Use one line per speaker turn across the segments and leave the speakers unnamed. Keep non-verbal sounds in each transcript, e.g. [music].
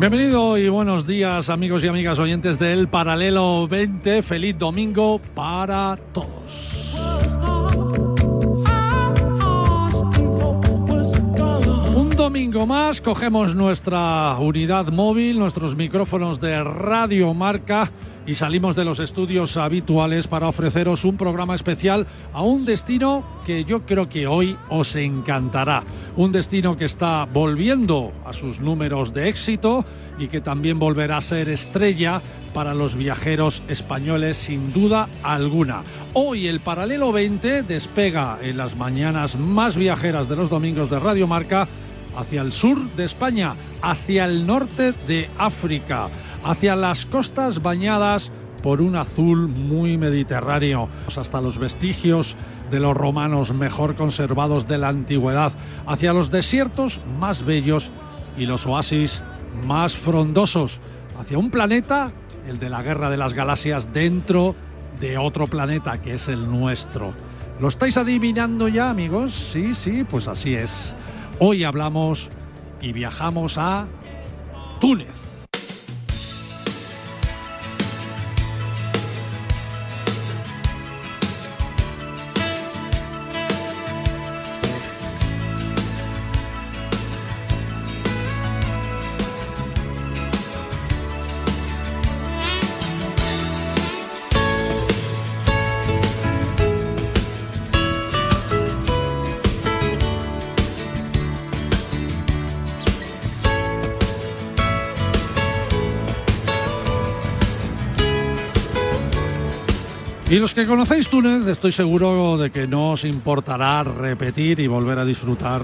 Bienvenido y buenos días amigos y amigas oyentes del Paralelo 20. Feliz domingo para todos. Un domingo más cogemos nuestra unidad móvil, nuestros micrófonos de Radio Marca y salimos de los estudios habituales para ofreceros un programa especial a un destino que yo creo que hoy os encantará. Un destino que está volviendo a sus números de éxito y que también volverá a ser estrella para los viajeros españoles sin duda alguna. Hoy el paralelo 20 despega en las mañanas más viajeras de los domingos de Radio Marca hacia el sur de España, hacia el norte de África, hacia las costas bañadas por un azul muy mediterráneo, hasta los vestigios de los romanos mejor conservados de la antigüedad, hacia los desiertos más bellos y los oasis más frondosos, hacia un planeta, el de la guerra de las galaxias, dentro de otro planeta que es el nuestro. ¿Lo estáis adivinando ya, amigos? Sí, sí, pues así es. Hoy hablamos y viajamos a Túnez. Los que conocéis Túnez, estoy seguro de que no os importará repetir y volver a disfrutar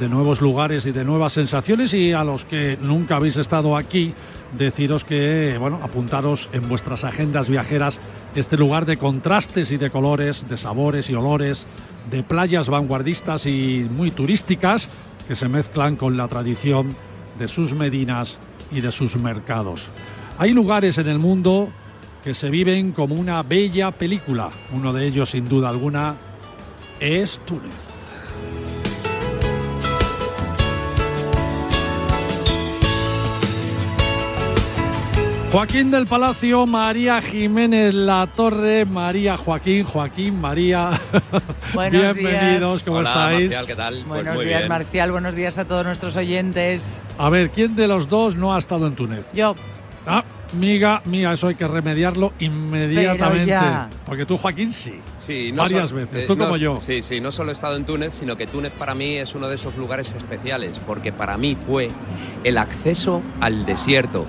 de nuevos lugares y de nuevas sensaciones. Y a los que nunca habéis estado aquí, deciros que, bueno, apuntaros en vuestras agendas viajeras este lugar de contrastes y de colores, de sabores y olores, de playas vanguardistas y muy turísticas que se mezclan con la tradición de sus medinas y de sus mercados. Hay lugares en el mundo que se viven como una bella película. Uno de ellos, sin duda alguna, es Túnez. Joaquín del Palacio, María Jiménez La Torre, María Joaquín, Joaquín, María. [laughs]
Buenos
Bienvenidos, ¿cómo
Hola,
estáis?
Marcial, ¿qué tal? Pues
Buenos
muy
días,
bien.
Marcial. Buenos días a todos nuestros oyentes.
A ver, ¿quién de los dos no ha estado en Túnez?
Yo,
Ah, miga, mía, eso hay que remediarlo inmediatamente.
ya.
Porque tú, Joaquín, sí.
Sí, no
Varias
so-
veces,
eh,
tú
no-
como yo.
Sí, sí, no solo he estado en Túnez, sino que Túnez para mí es uno de esos lugares especiales, porque para mí fue el acceso al desierto.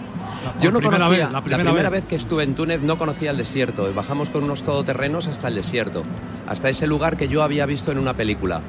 La-
Yo no
primera
conocía,
vez, la primera vez.
vez que estuve en Túnez no conocía el desierto. Bajamos con unos todoterrenos hasta el desierto, hasta ese lugar que yo había visto en una película,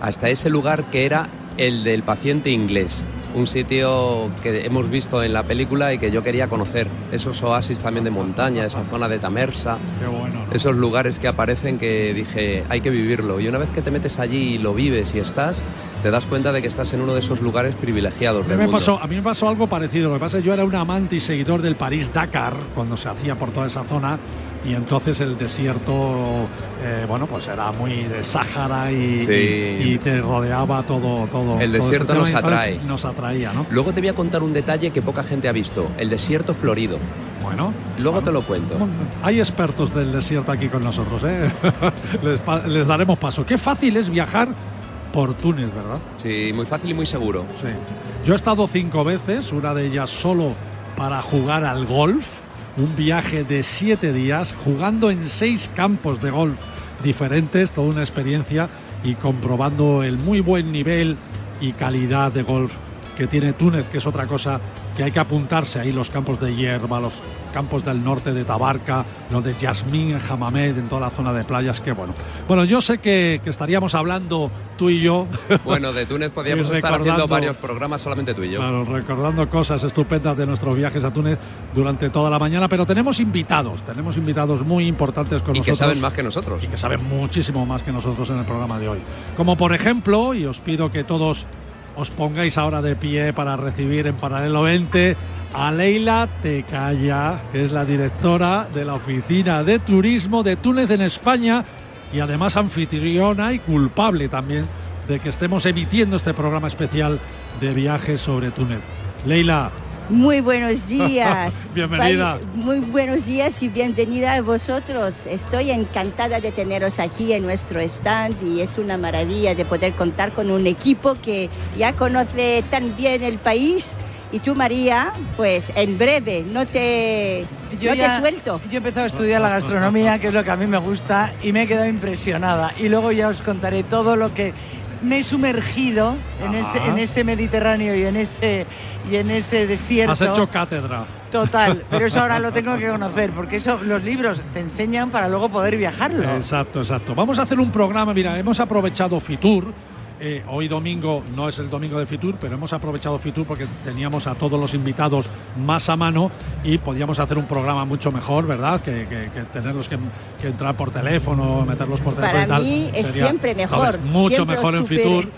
hasta ese lugar que era el del paciente inglés, un sitio que hemos visto en la película y que yo quería conocer. Esos oasis también de montaña, esa zona de Tamersa.
Qué bueno. ¿no?
esos lugares que aparecen que dije, hay que vivirlo. Y una vez que te metes allí y lo vives y estás, te das cuenta de que estás en uno de esos lugares privilegiados
A mí, me
mundo.
pasó, a mí me pasó algo parecido. Lo que pasa es que yo era un amante y seguidor del París-Dakar cuando se hacía por toda esa zona y entonces el desierto, eh, bueno, pues era muy de Sáhara y,
Sí.
y- y te rodeaba todo. todo
El
todo
desierto
este
nos atrae.
Nos atraía, ¿no?
Luego te voy a contar un detalle que poca gente ha visto, el desierto florido.
Bueno.
Luego
bueno.
te lo cuento.
Hay expertos del desierto aquí con nosotros, ¿eh? [laughs] les, les daremos paso. Qué fácil es viajar por Túnez, ¿verdad?
Sí, muy fácil y muy seguro.
Sí. Yo he estado cinco veces, una de ellas solo para jugar al golf, un viaje de siete días, jugando en seis campos de golf diferentes, toda una experiencia y comprobando el muy buen nivel y calidad de golf que tiene Túnez, que es otra cosa que hay que apuntarse ahí, los campos de hierba, los campos del norte de Tabarca, los de Yasmín en Jamamed, en toda la zona de playas, que bueno. Bueno, yo sé que, estaríamos hablando tú y yo. [laughs]
Bueno, de Túnez podríamos estar haciendo varios programas solamente tú y yo.
Claro, recordando cosas estupendas de nuestros viajes a Túnez durante toda la mañana, pero tenemos invitados, tenemos invitados muy importantes con nosotros.
Y que saben más que nosotros.
Y que saben muchísimo más que nosotros en el programa de hoy. Como por ejemplo, y os pido que todos os pongáis ahora de pie para recibir en paralelo 20 a Leila Tecaya, que es la directora de la Oficina de Turismo de Túnez en España y además anfitriona y culpable también de que estemos emitiendo este programa especial de viajes sobre Túnez. Leila,
muy buenos días. [laughs]
Bienvenida.
Muy buenos días y bienvenida a vosotros. Estoy encantada de teneros aquí en nuestro stand y es una maravilla de poder contar con un equipo que ya conoce tan bien el país. Y tú, María, pues en breve, no te, yo no te suelto.
Yo he empezado a estudiar la gastronomía, que es lo que a mí me gusta, y me he quedado impresionada. Y luego ya os contaré todo lo que me he sumergido en ese, en ese, Mediterráneo y en ese, y en ese desierto.
Has hecho cátedra.
Total, [laughs] pero eso ahora lo tengo que conocer, porque eso los libros te enseñan para luego poder viajarlo.
Exacto, exacto. Vamos a hacer un programa, mira, hemos aprovechado Fitur eh, hoy domingo no es el domingo de Fitur, pero hemos aprovechado Fitur porque teníamos a todos los invitados más a mano y podíamos hacer un programa mucho mejor, ¿verdad? Que, tenerlos que, entrar por teléfono, meterlos por teléfono
Para mí es siempre mejor.
mucho mejor en Fitur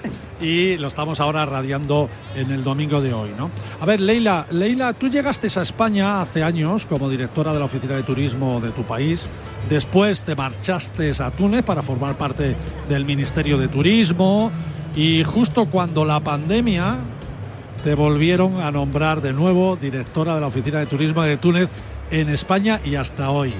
y lo estamos ahora radiando en el domingo de hoy, ¿no? A ver, Leila, Leila, tú llegaste a España hace años como directora de la oficina de turismo de tu país. Después te marchaste a Túnez para formar parte del Ministerio de Turismo y justo cuando la pandemia te volvieron a nombrar de nuevo directora de la Oficina de Turismo de Túnez en España y hasta hoy.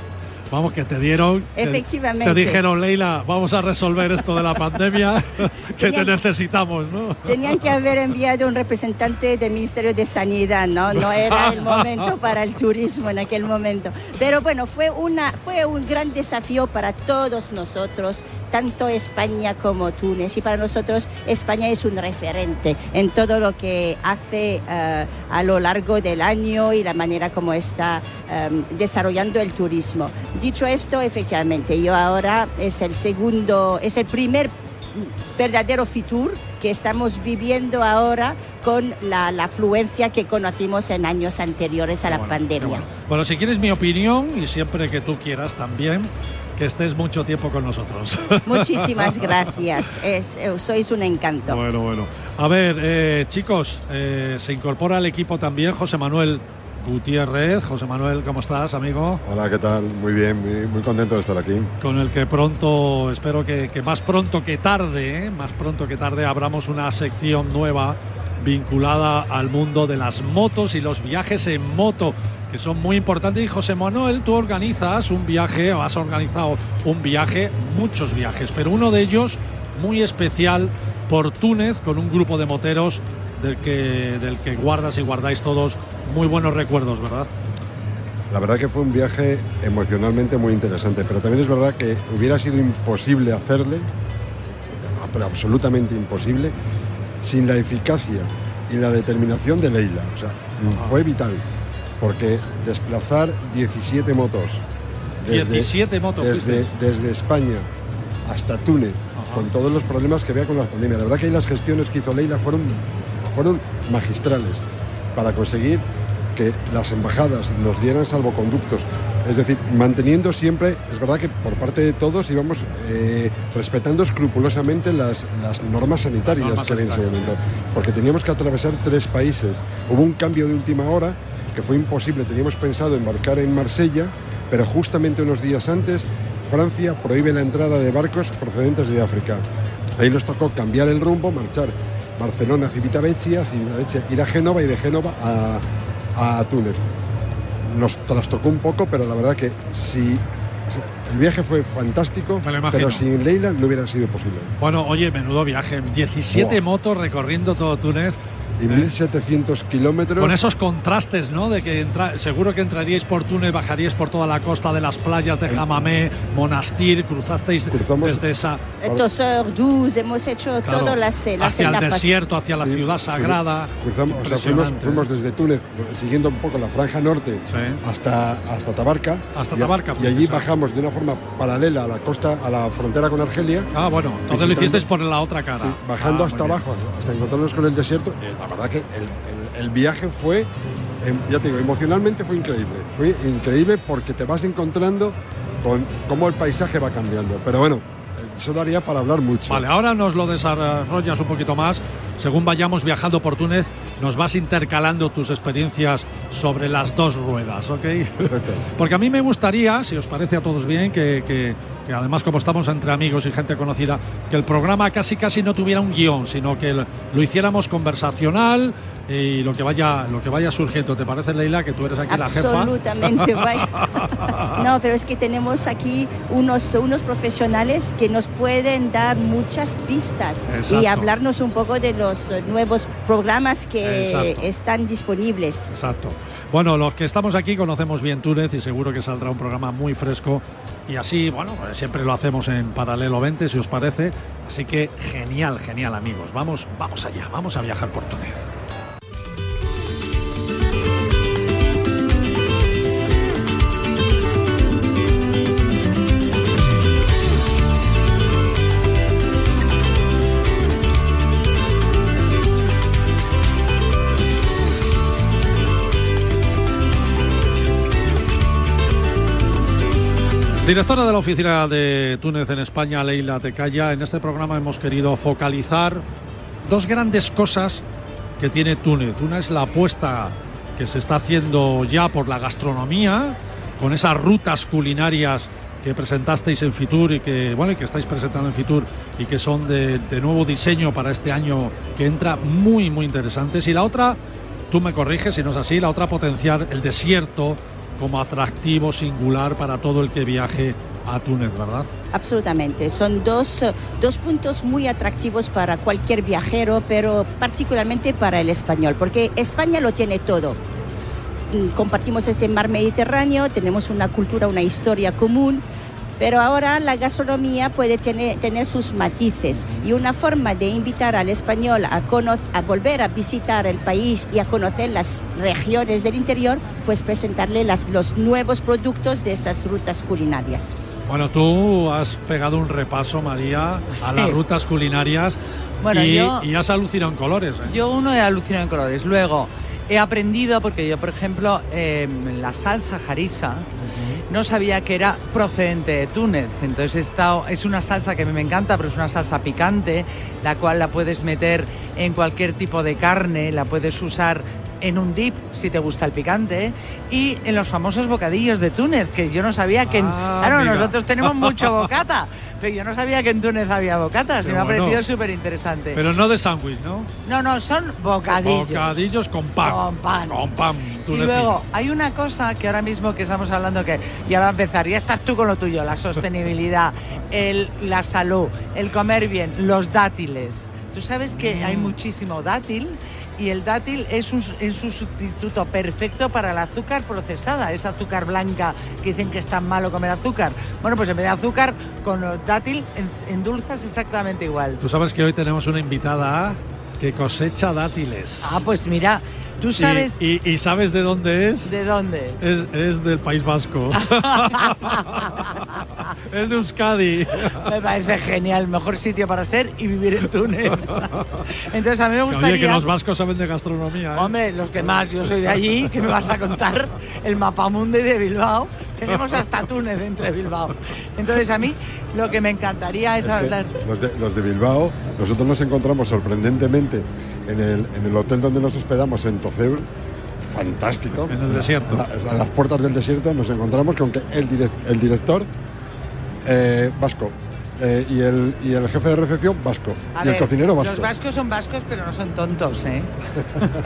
Vamos, que te dieron.
Efectivamente.
Te, dijeron, Leila, vamos a resolver esto de la pandemia, [laughs] que te necesitamos, ¿no?
Tenían que haber enviado un representante del Ministerio de Sanidad, ¿no? No era el momento para el turismo en aquel momento. Pero bueno, fue, una, fue un gran desafío para todos nosotros, tanto España como Túnez. Y para nosotros, España es un referente en todo lo que hace eh, a lo largo del año y la manera como está eh, desarrollando el turismo. Dicho esto, efectivamente, yo ahora es el segundo, es el primer verdadero Fitur que estamos viviendo ahora con la, afluencia que conocimos en años anteriores a la pandemia.
Bueno. si quieres mi opinión y siempre que tú quieras también, que estés mucho tiempo con nosotros. [laughs]
Muchísimas gracias, es, eh, sois un encanto.
Bueno, bueno. A ver, eh, chicos, eh, se incorpora al equipo también José Manuel Gutiérrez. José Manuel, ¿cómo estás, amigo?
Hola, ¿qué tal? Muy bien, muy, contento de estar aquí.
Con el que pronto, espero que, más pronto que tarde, ¿eh? más pronto que tarde, abramos una sección nueva vinculada al mundo de las motos y los viajes en moto, que son muy importantes. Y José Manuel, tú organizas un viaje, o has organizado un viaje, muchos viajes, pero uno de ellos muy especial por Túnez con un grupo de moteros del que, del que guardas y guardáis todos muy buenos recuerdos, ¿verdad?
La verdad que fue un viaje emocionalmente muy interesante, pero también es verdad que hubiera sido imposible hacerle, pero absolutamente imposible, sin la eficacia y la determinación de Leila. O sea, fue vital, porque desplazar 17 motos
desde, 17 motos
desde, desde España hasta Túnez, con todos los problemas que había con la pandemia. La verdad que ahí las gestiones que hizo Leila fueron fueron magistrales para conseguir que las embajadas nos dieran salvoconductos. Es decir, manteniendo siempre, es verdad que por parte de todos íbamos eh, respetando escrupulosamente las, normas sanitarias que había en ese momento, porque teníamos que atravesar tres países. Hubo un cambio de última hora que fue imposible, teníamos pensado embarcar en Marsella, pero justamente unos días antes Francia prohíbe la entrada de barcos procedentes de África. Ahí nos tocó cambiar el rumbo, marchar Barcelona, Civitavecchia, Civitavecchia, ir a Génova y de Génova a, Túnez. Nos trastocó un poco, pero la verdad que si el viaje fue fantástico, pero sin Leila no hubiera sido posible.
Bueno, oye, menudo viaje. 17 motos recorriendo todo Túnez.
Y 1.700 kilómetros.
Con esos contrastes, ¿no? De que entra, seguro que entraríais por Túnez, bajaríais por toda la costa de las playas de Jamamé, Monastir, cruzasteis
Cruzamos-
desde esa
Tosor, Duz, hemos hecho
claro,
toda la, se- la
hacia el
pas-
desierto, hacia la
Sí,
ciudad sagrada.
Cruzamos, o sea, fuimos, desde Túnez, siguiendo un poco la franja norte,
Sí.
hasta, hasta Tabarca.
Hasta
y,
Tabarca,
Y allí bajamos de una forma paralela a la costa, a la frontera con Argelia.
Ah, bueno, entonces lo hicisteis por la otra cara.
Sí, bajando
Ah,
hasta abajo, hasta encontrarnos con el desierto. Verdad que el, el- el viaje fue, em, ya te digo, emocionalmente fue increíble. Fue increíble porque te vas encontrando con cómo el paisaje va cambiando. Pero bueno, eso daría para hablar mucho.
Vale, ahora nos lo desarrollas un poquito más. Según vayamos viajando por Túnez, nos vas intercalando tus experiencias sobre las dos ruedas, ¿ok?
Perfecto. [laughs]
Porque a mí me gustaría, si os parece a todos bien, que, que- que además como estamos entre amigos y gente conocida, que el programa casi casi no tuviera un guion, sino que lo, lo hiciéramos conversacional y lo que vaya lo que vaya surgiendo. ¿Te parece, Leila, que tú eres aquí la jefa?
Absolutamente, [laughs] vaya. No, pero es que tenemos aquí unos, unos profesionales que nos pueden dar muchas pistas
Exacto.
y hablarnos un poco de los eh, nuevos programas que
Exacto.
están disponibles.
Exacto. Bueno, los que estamos aquí conocemos bien Túnez y seguro que saldrá un programa muy fresco. Y así, bueno, siempre lo hacemos en paralelo 20, si os parece. Así que genial, genial, amigos. Vamos, vamos allá, vamos a viajar por Túnez. Directora de la oficina de Túnez en España, Leila Tecaya, en este programa hemos querido focalizar dos grandes cosas que tiene Túnez. Una es la apuesta que se está haciendo ya por la gastronomía, con esas rutas culinarias que presentasteis en Fitur y que bueno y que estáis presentando en Fitur y que son de, de nuevo diseño para este año que entra muy muy interesantes. Y la otra, tú me corriges si no es así, la otra potenciar el desierto como atractivo singular para todo el que viaje a Túnez, ¿verdad?
Absolutamente. Son dos, dos puntos muy atractivos para cualquier viajero, pero particularmente para el español, porque España lo tiene todo. Mm, Compartimos este mar Mediterráneo, tenemos una cultura, una historia común, pero ahora la gastronomía puede tener, tener sus matices y una forma de invitar al español a, a volver a visitar el país y a conocer las regiones del interior, pues presentarle las- los nuevos productos de estas rutas culinarias.
Bueno, tú has pegado un repaso, María, a
Sí.
las rutas culinarias
Bueno,
y,
yo-
y has alucinado en colores. ¿eh?
Yo uno he alucinado en colores. Luego, he aprendido, porque yo, por ejemplo, em, la salsa jarisa, no sabía que era procedente de Túnez. Entonces he estado- es una salsa que a mí me encanta, pero es una salsa picante, la cual la puedes meter en cualquier tipo de carne, la puedes usar en un dip si te gusta el picante y en los famosos bocadillos de Túnez, que yo no sabía que en-
Ah,
claro, nosotros tenemos mucho [laughs] bocata, pero yo no sabía que en Túnez había bocatas y me ha parecido súper interesante.
Pero no de sándwich, ¿no?
No, no, son bocadillos.
Bocadillos con pan.
Con pan.
Con pan.
Y luego hay una cosa que ahora mismo que estamos hablando que ya va a empezar, ya estás tú con lo tuyo, la sostenibilidad, [laughs] el, la salud, el comer bien, los dátiles. Tú sabes que hay muchísimo dátil y el dátil es un, es un sustituto perfecto para el azúcar procesada, esa azúcar blanca que dicen que es tan malo comer azúcar. Bueno, pues en vez de azúcar, con dátil en- endulzas exactamente igual.
Tú sabes que hoy tenemos una invitada que cosecha dátiles.
Ah, pues mira, tú
Y-
sabes
Y, y sabes de dónde es?
de dónde.
Es, es del País Vasco. [laughs] es de Euskadi.
Me parece genial, mejor sitio para ser y vivir en Túnez. Entonces a mí me gustaría...
Oye, que los vascos saben de gastronomía. ¿eh?
Hombre, los que más, yo soy de allí, que me vas a contar el mapamundi de Bilbao. Tenemos hasta Túnez entre Bilbao. Entonces a mí lo que me encantaría es, hablar...
los, de, los de Bilbao, nosotros nos encontramos sorprendentemente en el, en el hotel donde nos hospedamos en Toceur, fantástico.
En el desierto.
A, la- a las puertas del desierto nos encontramos con que el, direc- el director eh, vasco eh, y, el, y el jefe de recepción vasco
A
y el cocinero vasco.
Los vascos son vascos, pero no son tontos, ¿eh?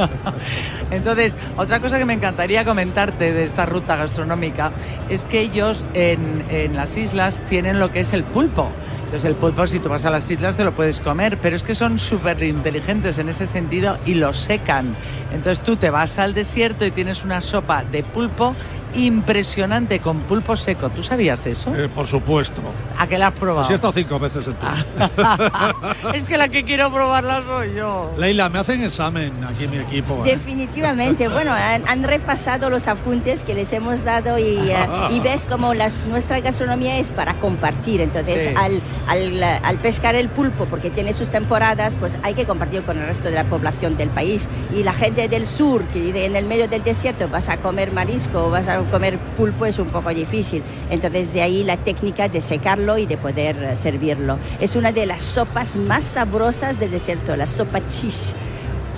[laughs] Entonces, otra cosa que me encantaría comentarte de esta ruta gastronómica es que ellos en, en las islas tienen lo que es el pulpo. Entonces el pulpo si tú vas a las islas te lo puedes comer, pero es que son súper inteligentes en ese sentido y lo secan. Entonces tú te vas al desierto y tienes una sopa de pulpo impresionante con pulpo seco. ¿Tú sabías eso?
Eh, por supuesto.
¿A qué la has probado?
Pues sí he estado cinco veces en [laughs]
es que la que quiero probarla soy yo.
Leila, me hacen examen aquí mi equipo.
¿eh? Definitivamente. [laughs] bueno, han, repasado los apuntes que les hemos dado y, eh, y ves como nuestra gastronomía es para compartir. Entonces, al, al, al, pescar el pulpo, porque tiene sus temporadas, pues hay que compartir con el resto de la población del país. Y la gente del sur, que vive en el medio del desierto, vas a comer marisco, vas a comer pulpo es un poco difícil. Entonces de ahí la técnica de secarlo y de poder eh, servirlo. Es una de las sopas más sabrosas del desierto, la sopa chish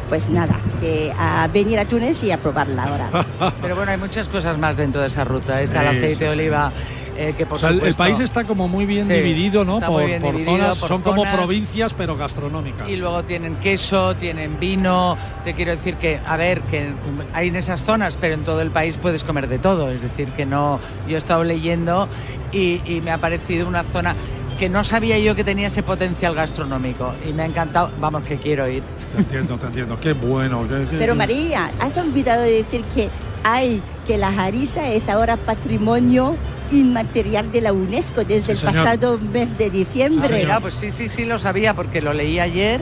pues nada, que a venir a Túnez y a probarla ahora. [laughs]
Pero bueno, hay muchas cosas más dentro de esa ruta. Está el aceite de oliva, eh, que por
el país está como muy bien dividido, ¿no? Por, zonas, son como provincias, pero gastronómicas.
Y luego tienen queso, tienen vino. Te quiero decir que, a ver, que hay en esas zonas, pero en todo el país puedes comer de todo. Es decir, que no. Yo he estado leyendo y, me ha parecido una zona que no sabía yo que tenía ese potencial gastronómico y me ha encantado, vamos que quiero ir.
Te entiendo, te entiendo, qué bueno.
Pero María, has olvidado de decir que hay que la jariza es ahora patrimonio inmaterial de la UNESCO desde el pasado mes de diciembre.
Ah, pues sí, sí, sí, lo sabía porque lo leí ayer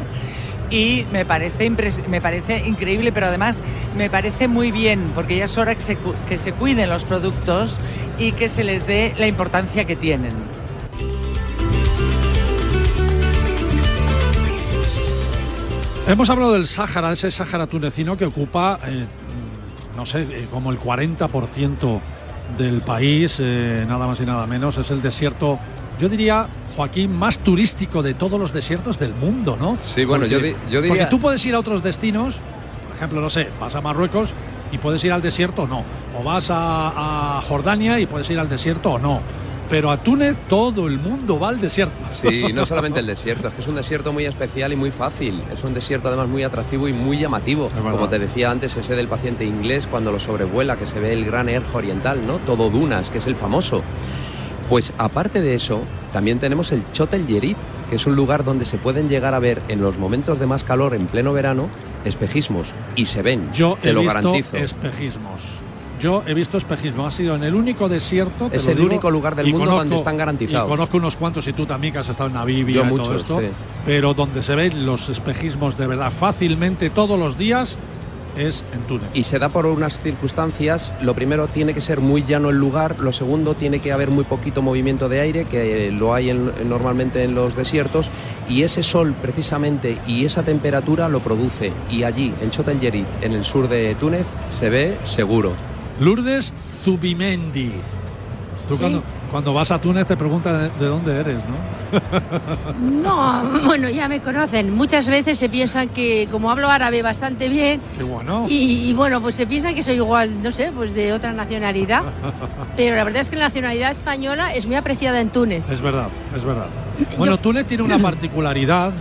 y me parece, me parece increíble, pero además me parece muy bien, porque ya es hora que se, que se cuiden los productos y que se les dé la importancia que tienen.
Hemos hablado del Sáhara, ese Sáhara tunecino que ocupa, eh, no sé, eh, como el 40% del país, eh, nada más y nada menos. Es el desierto, yo diría, Joaquín, más turístico de todos los desiertos del mundo, ¿no?
Sí, bueno, yo, yo, diría...
Porque tú puedes ir a otros destinos, por ejemplo, no sé, vas a Marruecos y puedes ir al desierto o no. O vas a Jordania y puedes ir al desierto o no pero a Túnez todo el mundo va al desierto.
Sí, no [laughs] solamente el desierto, es que es un desierto muy especial y muy fácil. Es un desierto además muy atractivo y muy llamativo. Como te decía antes, ese del paciente inglés cuando lo sobrevuela, que se ve el gran Erjo Oriental, ¿no? Todo dunas, que es el famoso. Pues aparte de eso, también tenemos el Chotel Yerit, que es un lugar donde se pueden llegar a ver en los momentos de más calor en pleno verano espejismos y se ven.
Yo
te
lo
garantizo.
Espejismos. Yo he visto espejismo, ha sido en el único desierto.
Es el único lugar del mundo donde están garantizados.
Y conozco unos cuantos, y tú también que has estado en Namibia y todo esto, pero donde se ven los espejismos de verdad fácilmente todos los días es en Túnez.
Y se da por unas circunstancias, lo primero tiene que ser muy llano el lugar, lo segundo tiene que haber muy poquito movimiento de aire, que lo hay normalmente en los desiertos, y ese sol precisamente y esa temperatura lo produce. Y allí, en Chotangerit, en el sur de Túnez, se ve seguro.
Lourdes Zubimendi. Tú cuando, vas a Túnez te preguntan de, dónde eres,
¿no? [laughs] No, bueno, ya me conocen. Muchas veces se piensan que, como hablo árabe bastante bien,
Qué bueno.
Y, bueno, pues se piensan que soy igual, no sé, pues de otra nacionalidad. [laughs] Pero la verdad es que la nacionalidad española es muy apreciada en Túnez.
Es verdad, es verdad. Bueno, Túnez tiene una [clears throat] particularidad,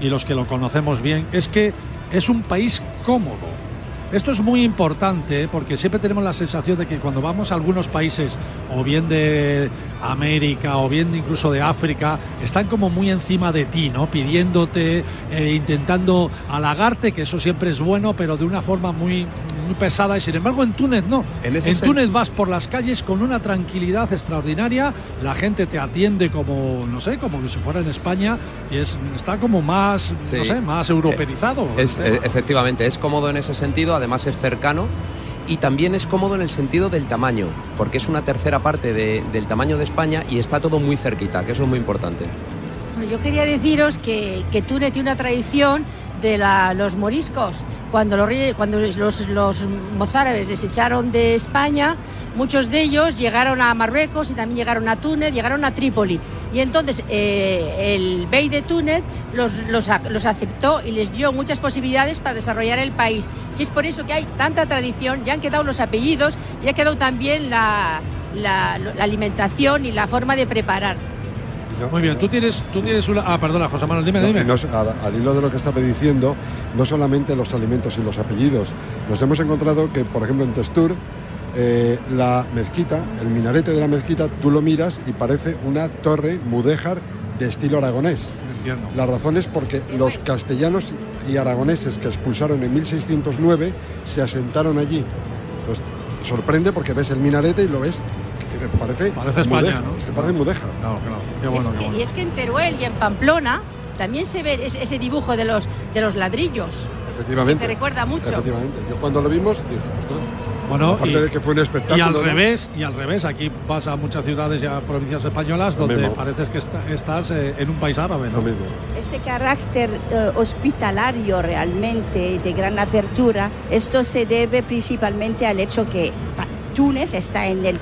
y los que lo conocemos bien, es que es un país cómodo esto es muy importante porque siempre tenemos la sensación de que cuando vamos a algunos países, o bien de América, o bien incluso de África, están como muy encima de ti, ¿no? Pidiéndote, eh, intentando halagarte, que eso siempre es bueno, pero de una forma muy, pesada y sin embargo en Túnez no. En, Túnez vas por las calles con una tranquilidad extraordinaria, la gente te atiende como, no sé, como si fuera en España y es, está como más, no sé, más europeizado.
Es, eh, efectivamente, es cómodo en ese sentido, además es cercano y también es cómodo en el sentido del tamaño, porque es una tercera parte del tamaño de España y está todo muy cerquita, que eso es muy importante.
Bueno, yo quería deciros que, que Túnez tiene una tradición de los moriscos. Cuando, los, cuando los, los mozárabes les echaron de España, muchos de ellos llegaron a Marruecos y también llegaron a Túnez, llegaron a Trípoli. Y entonces eh, el bey de Túnez los, los, aceptó y les dio muchas posibilidades para desarrollar el país. Y es por eso que hay tanta tradición, ya han quedado los apellidos y ha quedado también la, la alimentación y la forma de preparar.
Muy bien, tú tienes, tú tienes una. Ah, perdona, José Manuel, dime, dime.
al, hilo de lo que estaba diciendo, no solamente los alimentos y los apellidos. Nos hemos encontrado que, por ejemplo, en Testur, eh, la mezquita, el minarete de la mezquita, tú lo miras y parece una torre mudéjar de estilo aragonés.
Entiendo.
La razón es porque los castellanos y aragoneses que expulsaron en 1609 se asentaron allí. Sorprende porque ves el minarete y lo ves, parece,
Parece España,
mudeja,
¿no?
se parece mudeja.
Claro, claro. Qué
Y
bueno,
es
qué
que-
bueno.
y es que en Teruel y en Pamplona también se ve es- ese dibujo de los, de los ladrillos.
Efectivamente.
Te recuerda mucho.
Efectivamente. Yo cuando lo vimos, digo, ostras,
Bueno,
aparte
y,
de que fue un espectáculo.
y al
¿no?
revés, y al revés, aquí vas a muchas ciudades y a provincias españolas donde
mismo.
pareces que está- estás eh, en un país árabe, ¿no?
Lo mismo.
Este carácter eh, hospitalario realmente de gran apertura, esto se debe principalmente al hecho que Túnez está en el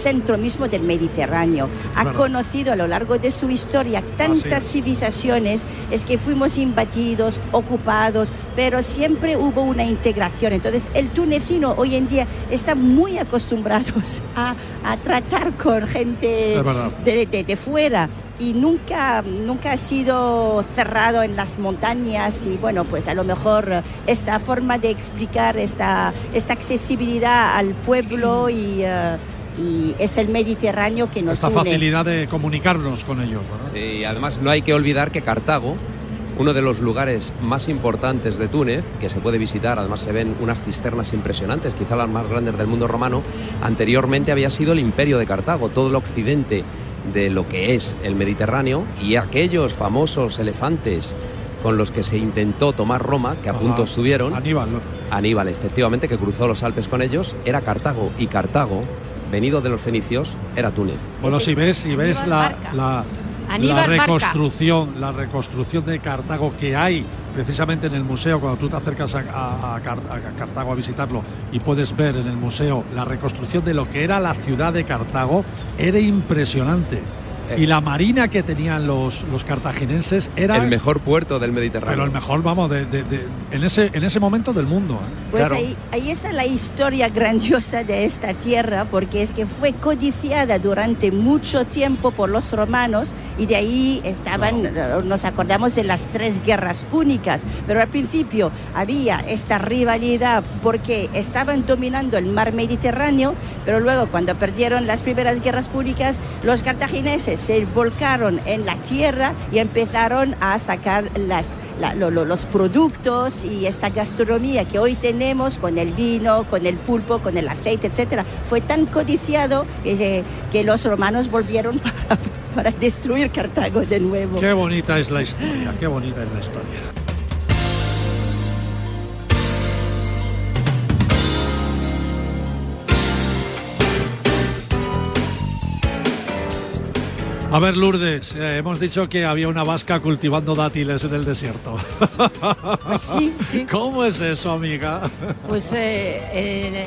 centro mismo del Mediterráneo. Ha
Claro.
conocido a lo largo de su historia tantas civilizaciones, es que fuimos invadidos, ocupados, pero siempre hubo una integración. Entonces, el tunecino hoy en día está muy acostumbrados [laughs] a, a tratar con gente de, de- de fuera y nunca, nunca ha sido cerrado en las montañas y bueno, pues a lo mejor esta forma de explicar esta, esta accesibilidad al pueblo y, eh, y es el Mediterráneo que nos
Esta
une.
facilidad de comunicarnos con ellos, ¿verdad?
Sí, y además no hay que olvidar que Cartago, uno de los lugares más importantes de Túnez, que se puede visitar, además se ven unas cisternas impresionantes, quizá las más grandes del mundo romano, anteriormente había sido el imperio de Cartago, todo el occidente de lo que es el Mediterráneo y aquellos famosos elefantes con los que se intentó tomar Roma, que a
Ajá.
punto estuvieron,
Aníbal, ¿no?
Aníbal, efectivamente, que cruzó los Alpes con ellos, era Cartago. Y Cartago, venido de los fenicios, era Túnez.
Bueno, si ves, si ves la, la, reconstrucción, la reconstrucción de Cartago que hay precisamente en el museo, cuando tú te acercas a, a Cartago a visitarlo y puedes ver en el museo la reconstrucción de lo que era la ciudad de Cartago, era impresionante. Y la marina que tenían los, los cartagineses era
El mejor puerto del Mediterráneo.
pero el mejor, vamos, de, de- de- en, ese, en ese momento del mundo. ¿eh?
Pues
Claro.
ahí, ahí está la historia grandiosa de esta tierra, porque es que fue codiciada durante mucho tiempo por los romanos y de ahí estaban, eh, nos acordamos de las tres guerras púnicas, pero al principio había esta rivalidad porque estaban dominando el mar Mediterráneo, pero luego cuando perdieron las primeras guerras púnicas, los cartagineses se volcaron en la tierra y empezaron a sacar los productos y esta gastronomía que hoy tenemos con el vino, con el pulpo, con el aceite, etcétera, fue tan codiciado que, que los romanos volvieron [laughs] para, para destruir Cartago de nuevo.
Qué bonita es la historia, qué bonita es la historia. A ver, Lourdes, eh, hemos dicho que había una vasca cultivando dátiles en el desierto.
Pues sí, sí. [laughs]
¿Cómo es eso, amiga?
Pues eh,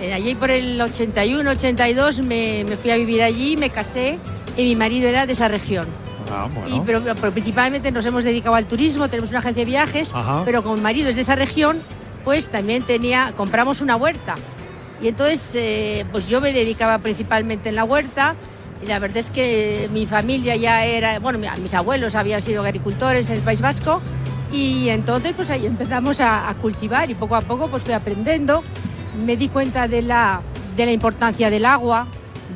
en- allí por el 81, 82 me, me fui a vivir allí, me casé y mi marido era de esa región.
Ah,
Y, pero, pero principalmente nos hemos dedicado al turismo, tenemos una agencia de viajes,
Ajá.
pero como mi marido es de esa región, pues también tenía, compramos una huerta. Y entonces, eh, pues yo me dedicaba principalmente en la huerta. Y la verdad es que mi familia ya era, bueno, mi- mis abuelos habían sido agricultores en el País Vasco. Y entonces, pues ahí empezamos a, a cultivar y poco a poco pues fui aprendiendo. Me di cuenta de la, de la importancia del agua,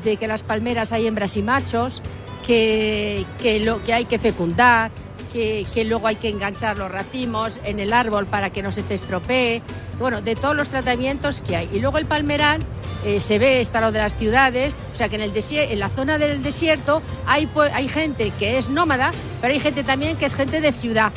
de que las palmeras hay hembras y machos, que, que, lo, que hay que fecundar, que, que luego hay que enganchar los racimos en el árbol para que no se te estropee, bueno, de todos los tratamientos que hay. Y luego el palmeral eh, se ve, está lo de las ciudades, o sea que en, el en la zona del desierto hay, hay gente que es nómada, pero hay gente también que es gente de ciudad.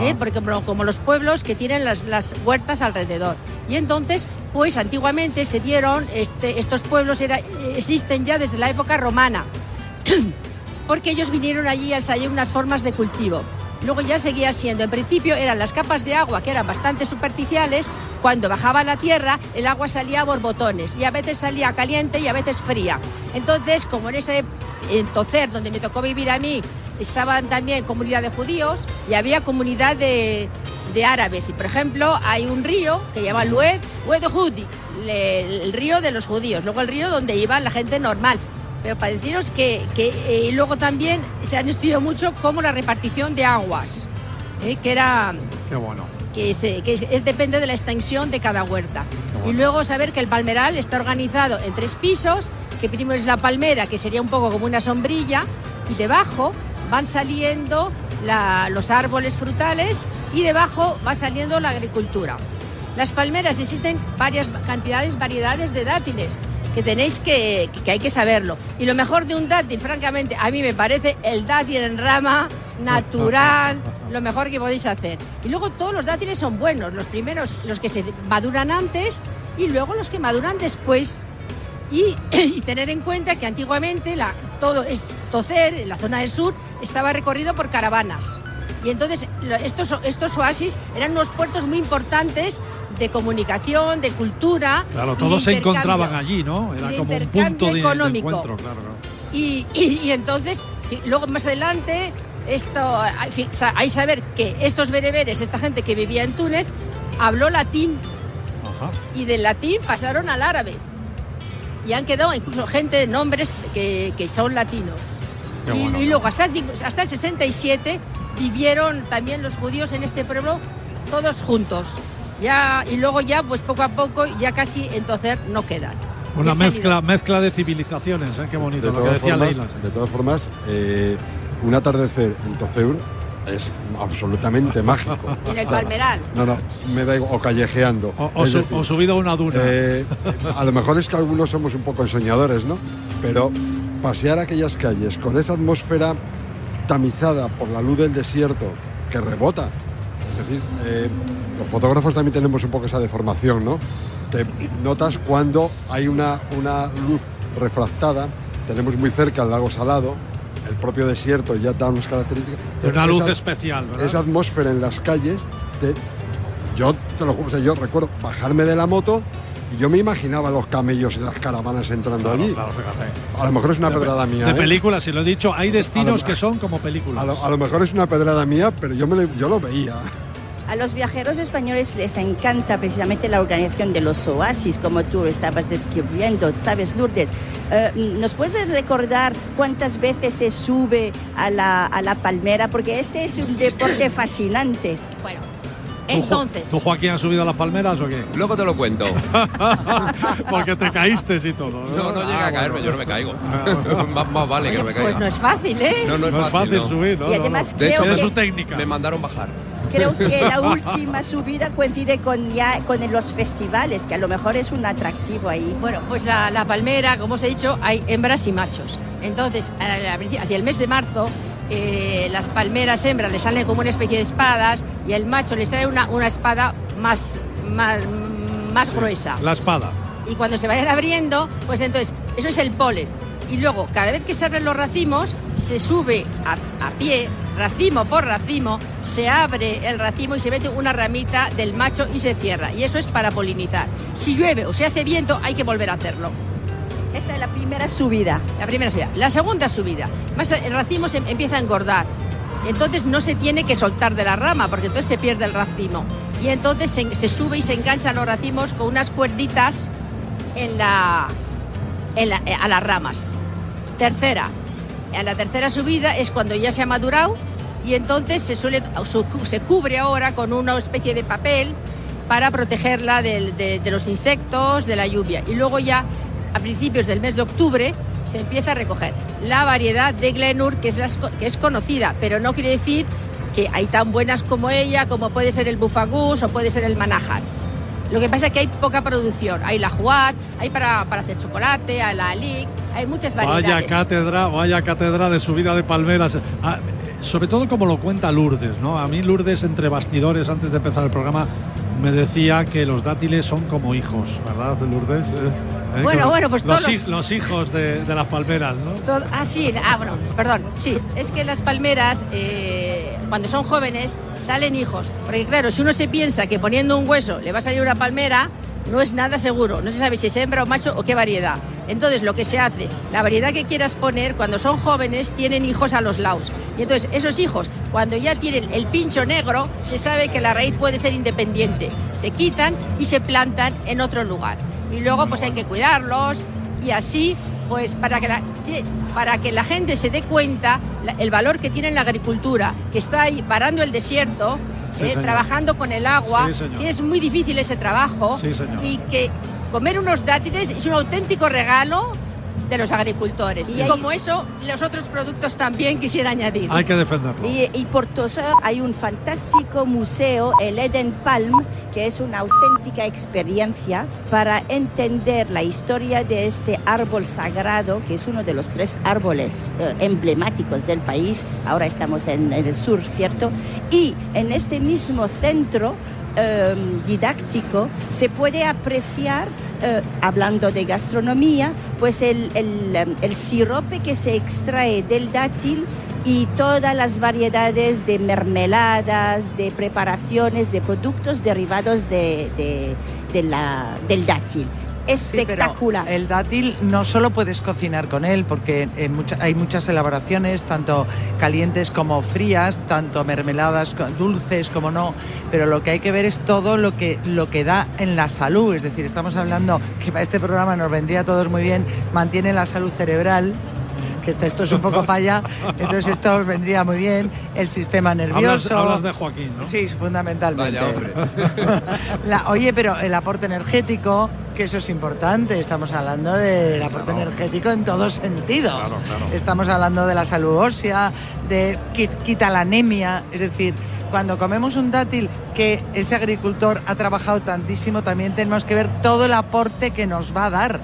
¿eh? porque como, como los pueblos que tienen las, las huertas alrededor. Y entonces, pues antiguamente se dieron, este, estos pueblos era- existen ya desde la época romana, [clears throat] porque ellos vinieron allí a ensayar unas formas de cultivo. Luego ya seguía siendo, en principio eran las capas de agua que eran bastante superficiales, cuando bajaba la tierra el agua salía a borbotones y a veces salía caliente y a veces fría. Entonces, como en ese en Tocer, donde me tocó vivir a mí, estaban también comunidad de judíos y había comunidad de, árabes. Y por ejemplo, hay un río que se llama Lued, Lued el río de los judíos, luego el río donde iba la gente normal. Pero para deciros que, que eh, luego también se han estudiado mucho como la repartición de aguas, eh, que era
Qué bueno.
que, se- que es, es- depende de la extensión de cada huerta.
bueno.
Y luego saber que el palmeral está organizado en tres pisos, que primero es la palmera, que sería un poco como una sombrilla, y debajo van saliendo la- los árboles frutales y debajo va saliendo la agricultura. Las palmeras existen varias cantidades, variedades de dátiles que tenéis que, que hay que saberlo. Y lo mejor de un dátil, francamente, a mí me parece el dátil en rama natural, [laughs] lo mejor que podéis hacer. Y luego todos los dátiles son buenos, los primeros, los que se maduran antes y luego los que maduran después. Y, [clears throat] y tener en cuenta que antiguamente la, todo Tocer, en la zona del sur, estaba recorrido por caravanas. Y entonces estos, estos oasis eran unos puertos muy importantes de comunicación, de cultura.
Claro,
de
todos se encontraban allí, ¿no? Era
de
como un punto de, de
económico.
encuentro, claro, claro.
Y, y- y entonces, luego más adelante, esto, hay saber que estos bereberes, esta gente que vivía en Túnez, habló latín
Ajá.
y del latín pasaron al árabe. Y han quedado incluso gente, nombres que, que son latinos. Y,
bueno,
y luego hasta hasta el 67 vivieron también los judíos en este pueblo todos juntos. Ya, y luego ya, pues poco a poco, ya casi entonces no quedan.
Una mezcla, mezcla de civilizaciones, ¿eh? qué bonito
De
lo que
todas,
decía
formas,
Leila. sí.
de todas formas, eh, un atardecer en Toceur es absolutamente [laughs] mágico.
En el Palmeral.
No, no, me da igual, o callejeando.
O, su-
decir,
o subido a una duna.
eh, a lo mejor es que algunos somos un poco ensoñadores, ¿no? Pero pasear aquellas calles con esa atmósfera tamizada por la luz del desierto que rebota. Es decir, eh, los fotógrafos también tenemos un poco esa deformación, ¿no? Que notas cuando hay una, una luz refractada, tenemos muy cerca el lago Salado, el propio desierto ya da unas características.
De una luz
Esa-
especial, ¿verdad?
esa atmósfera en las calles, te- yo te lo juro, o sea, yo recuerdo bajarme de la moto yo me imaginaba los camellos y las caravanas entrando
Claro,
allí.
claro.
A lo mejor es una pedrada mía.
De
¿eh?
películas, si lo he dicho, hay destinos
lo-
que son como películas.
A lo, a lo mejor es una pedrada mía, pero yo, me lo, yo lo veía.
A los viajeros españoles les encanta precisamente la organización de los oasis, como tú estabas describiendo, ¿sabes, Lourdes? Eh, ¿Nos puedes recordar cuántas veces se sube a la, a la palmera? Porque este es un deporte fascinante.
Bueno,
¿Tú, Jo-
entonces,
¿Tú, Joaquín, has subido a las palmeras o qué?
Luego te lo cuento. [laughs]
Porque te caíste y todo.
No, no llega
Ah,
a caerme,
bueno.
yo no me caigo. [laughs] más, más vale que
oye,
no me
pues
caiga.
no es fácil, ¿eh?
No, no
No es fácil
no.
subir, ¿no?
Y
no,
además
no.
De hecho,
creo
Tiene
que-
su técnica.
Me mandaron bajar.
Creo que la [laughs] última subida coincide con ya con los festivales, que a lo mejor es un atractivo ahí.
Bueno, pues la, la palmera, como os he dicho, hay hembras y machos. Entonces, hacia el mes de marzo, eh, las palmeras hembras le salen como una especie de espadas y el macho le sale una, una espada más, más, más gruesa.
La espada.
Y cuando se vayan abriendo, pues entonces, eso es el polen. Y luego, cada vez que se abren los racimos, se sube a, a pie, racimo por racimo, se abre el racimo y se mete una ramita del macho y se cierra. Y eso es para polinizar. Si llueve o se hace viento, hay que volver a hacerlo.
La primera subida.
La primera subida. La segunda subida. Más el racimo empieza a engordar. Entonces no se tiene que soltar de la rama porque entonces se pierde el racimo. Y entonces se, sube y se enganchan los racimos con unas cuerditas en la, en la- eh, a las ramas. Tercera. A la tercera subida es cuando ya se ha madurado y entonces se, suele, su- se cubre ahora con una especie de papel para protegerla de los insectos, de la lluvia. Y luego ya a principios del mes de octubre se empieza a recoger la variedad de Glenur que es, las que es conocida, pero no quiere decir que hay tan buenas como ella, como puede ser el bufagus o puede ser el manajar. Lo que pasa es que hay poca producción. Hay la Juat, hay para, para hacer chocolate, hay la Alic, hay muchas variedades.
Vaya cátedra, vaya cátedra de subida de palmeras. Ah, eh, sobre todo como lo cuenta Lourdes, ¿no? A mí Lourdes, entre bastidores, antes de empezar el programa, me decía que los dátiles son como hijos, ¿verdad, Lourdes? Eh,
Bueno, bueno, pues todos los-
los hijos de, de las palmeras, ¿no?
Todo- ah, sí, ah, bueno, perdón, sí. Es que las palmeras, eh, cuando son jóvenes, salen hijos. Porque claro, si uno se piensa que poniendo un hueso le va a salir una palmera, no es nada seguro. No se sabe si es hembra o macho o qué variedad. Entonces, lo que se hace, la variedad que quieras poner, cuando son jóvenes, tienen hijos a los lados. Y entonces, esos hijos, cuando ya tienen el pincho negro, se sabe que la raíz puede ser independiente. Se quitan y se plantan en otro lugar. Y luego, pues hay que cuidarlos. Y así pues para que la, para que la gente se dé cuenta el valor que tiene la agricultura, que está ahí parando el desierto,
Sí,
eh, trabajando con el agua,
Sí,
que es muy difícil ese trabajo
Sí,
y que comer unos dátiles es un auténtico regalo de los agricultores.
Y
Y,
hay-
como eso, los otros productos también quisiera añadir.
Hay que defenderlo.
Y, y por Tosa hay un fantástico museo, el Eden Palm, que es una auténtica experiencia para entender la historia de este árbol sagrado, que es uno de los tres árboles eh, emblemáticos del país. Ahora estamos en, en el sur, ¿cierto? Y en este mismo centro eh, didáctico se puede apreciar, eh, hablando de gastronomía, pues el, el, em, el sirope que se extrae del dátil y todas las variedades de mermeladas, de preparaciones, de productos derivados de, de- del dátil.
Sí,
Espectacular.
el dátil no solo puedes cocinar con él, porque mucha- hay muchas elaboraciones, tanto calientes como frías, tanto mermeladas dulces como no, pero lo que hay que ver es todo lo que, lo que da en la salud. Es decir, estamos hablando que para este programa nos vendría a todos muy bien, mantiene la salud cerebral. Que esto, esto es un poco para allá, entonces esto os vendría muy bien. El sistema
Hablas,
nervioso.
hablas de Joaquín, ¿no?
Sí, fundamentalmente.
Vaya, hombre. [laughs]
La- oye, pero el aporte energético, que eso es importante, estamos hablando del aporte energético en todo sentido.
Claro, claro.
Estamos hablando de la salud ósea, de quit- quita la anemia, es decir, cuando comemos un dátil que ese agricultor ha trabajado tantísimo, también tenemos que ver todo el aporte que nos va a dar.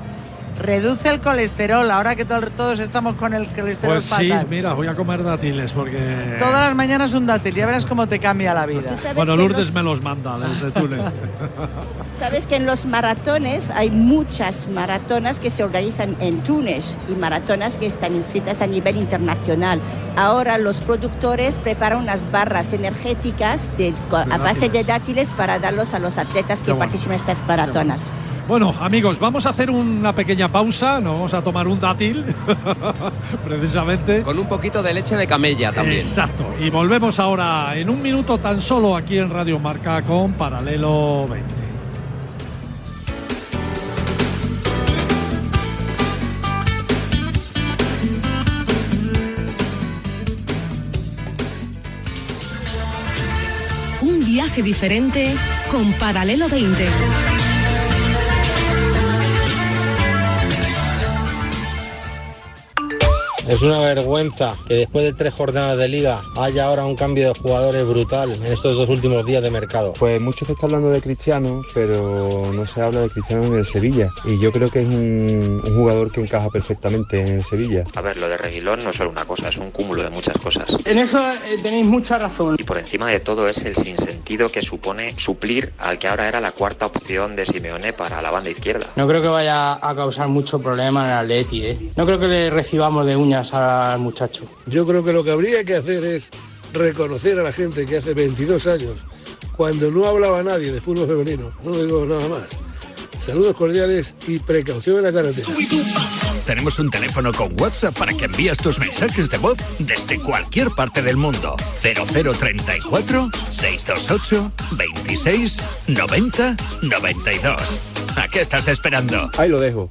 Reduce el colesterol, ahora que to- todos estamos con el colesterol
Pues sí, mira, voy a comer dátiles porque...
Todas las mañanas un dátil, ya verás cómo te cambia la vida.
Bueno, Lourdes
los-
me los manda desde [laughs] Túnez.
Sabes que en los maratones hay muchas maratonas que se organizan en Túnez y maratonas que están inscritas a nivel internacional. Ahora los productores preparan unas barras energéticas de- a base de dátiles para darlos a los atletas que
bueno.
participan en estas maratonas.
Bueno, amigos, vamos a hacer una pequeña pausa. Nos vamos a tomar un dátil, [laughs] precisamente.
Con un poquito de leche de camella también.
Exacto. Y volvemos ahora en un minuto tan solo aquí en Radio Marca con Paralelo 20.
Un viaje diferente con Paralelo 20.
Es una vergüenza que después de tres jornadas de liga haya ahora un cambio de jugadores brutal en estos dos últimos días de mercado.
Pues mucho se está hablando de Cristiano, pero no se habla de Cristiano en el Sevilla. Y yo creo que es un, un jugador que encaja perfectamente en el Sevilla.
A ver, lo de Reguilón no es solo una cosa, es un cúmulo de muchas cosas.
En eso eh, tenéis mucha razón.
Y por encima de todo es el sinsentido que supone suplir al que ahora era la cuarta opción de Simeone para la banda izquierda.
No creo que vaya a causar mucho problema en el Atleti, ¿eh? No creo que le recibamos de al muchacho.
Yo creo que lo que habría que hacer es reconocer a la gente que hace 22 años, cuando no hablaba nadie de fútbol femenino, no digo nada más. Saludos cordiales y precaución en la carretera.
Tenemos un teléfono con WhatsApp para que envíes tus mensajes de voz desde cualquier parte del mundo. 0034 628 26 90 92. ¿A qué estás esperando?
Ahí lo dejo.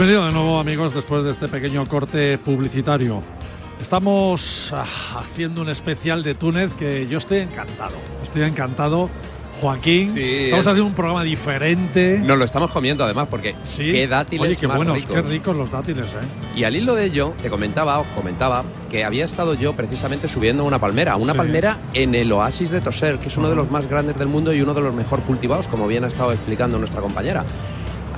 Bienvenido de nuevo amigos después de este pequeño corte publicitario. Estamos ah, haciendo un especial de Túnez que yo estoy encantado. Estoy encantado. Joaquín,
Sí,
estamos
es-
haciendo un programa diferente.
Nos lo estamos comiendo además porque
Sí.
qué dátiles
Oye, qué
más
buenos,
ricos.
qué ricos los dátiles, ¿eh?
Y al hilo de ello, te comentaba, os comentaba, que había estado yo precisamente subiendo una palmera, una
Sí.
palmera en el oasis de Toser, que es uno de los más grandes del mundo y uno de los mejor cultivados, como bien ha estado explicando nuestra compañera.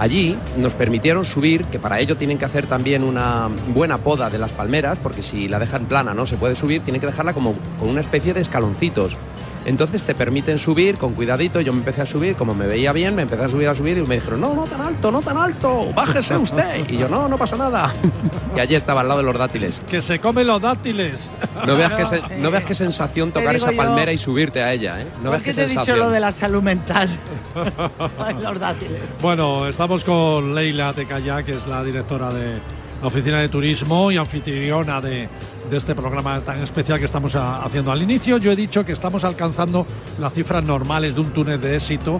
Allí nos permitieron subir, que para ello tienen que hacer también una buena poda de las palmeras, porque si la dejan plana no se puede subir, tienen que dejarla como con una especie de escaloncitos. Entonces te permiten subir con cuidadito. Yo me empecé a subir, como me veía bien, me empecé a subir, a subir y me dijeron, no, no tan alto, no tan alto, bájese usted. Y yo, no, no pasa nada. [laughs] y allí estaba al lado de los dátiles.
Que se come los dátiles.
No veas, qué, [laughs] no veas qué sensación tocar esa
yo?
palmera y subirte a ella, ¿eh? No
¿Por
veas
qué te he dicho lo de la salud mental? [laughs] Los dátiles.
Bueno, estamos con Leila Tecaya, que es la directora de la Oficina de Turismo y anfitriona de, de este programa tan especial que estamos a- haciendo. Al inicio yo he dicho que estamos alcanzando las cifras normales de un túnel de éxito.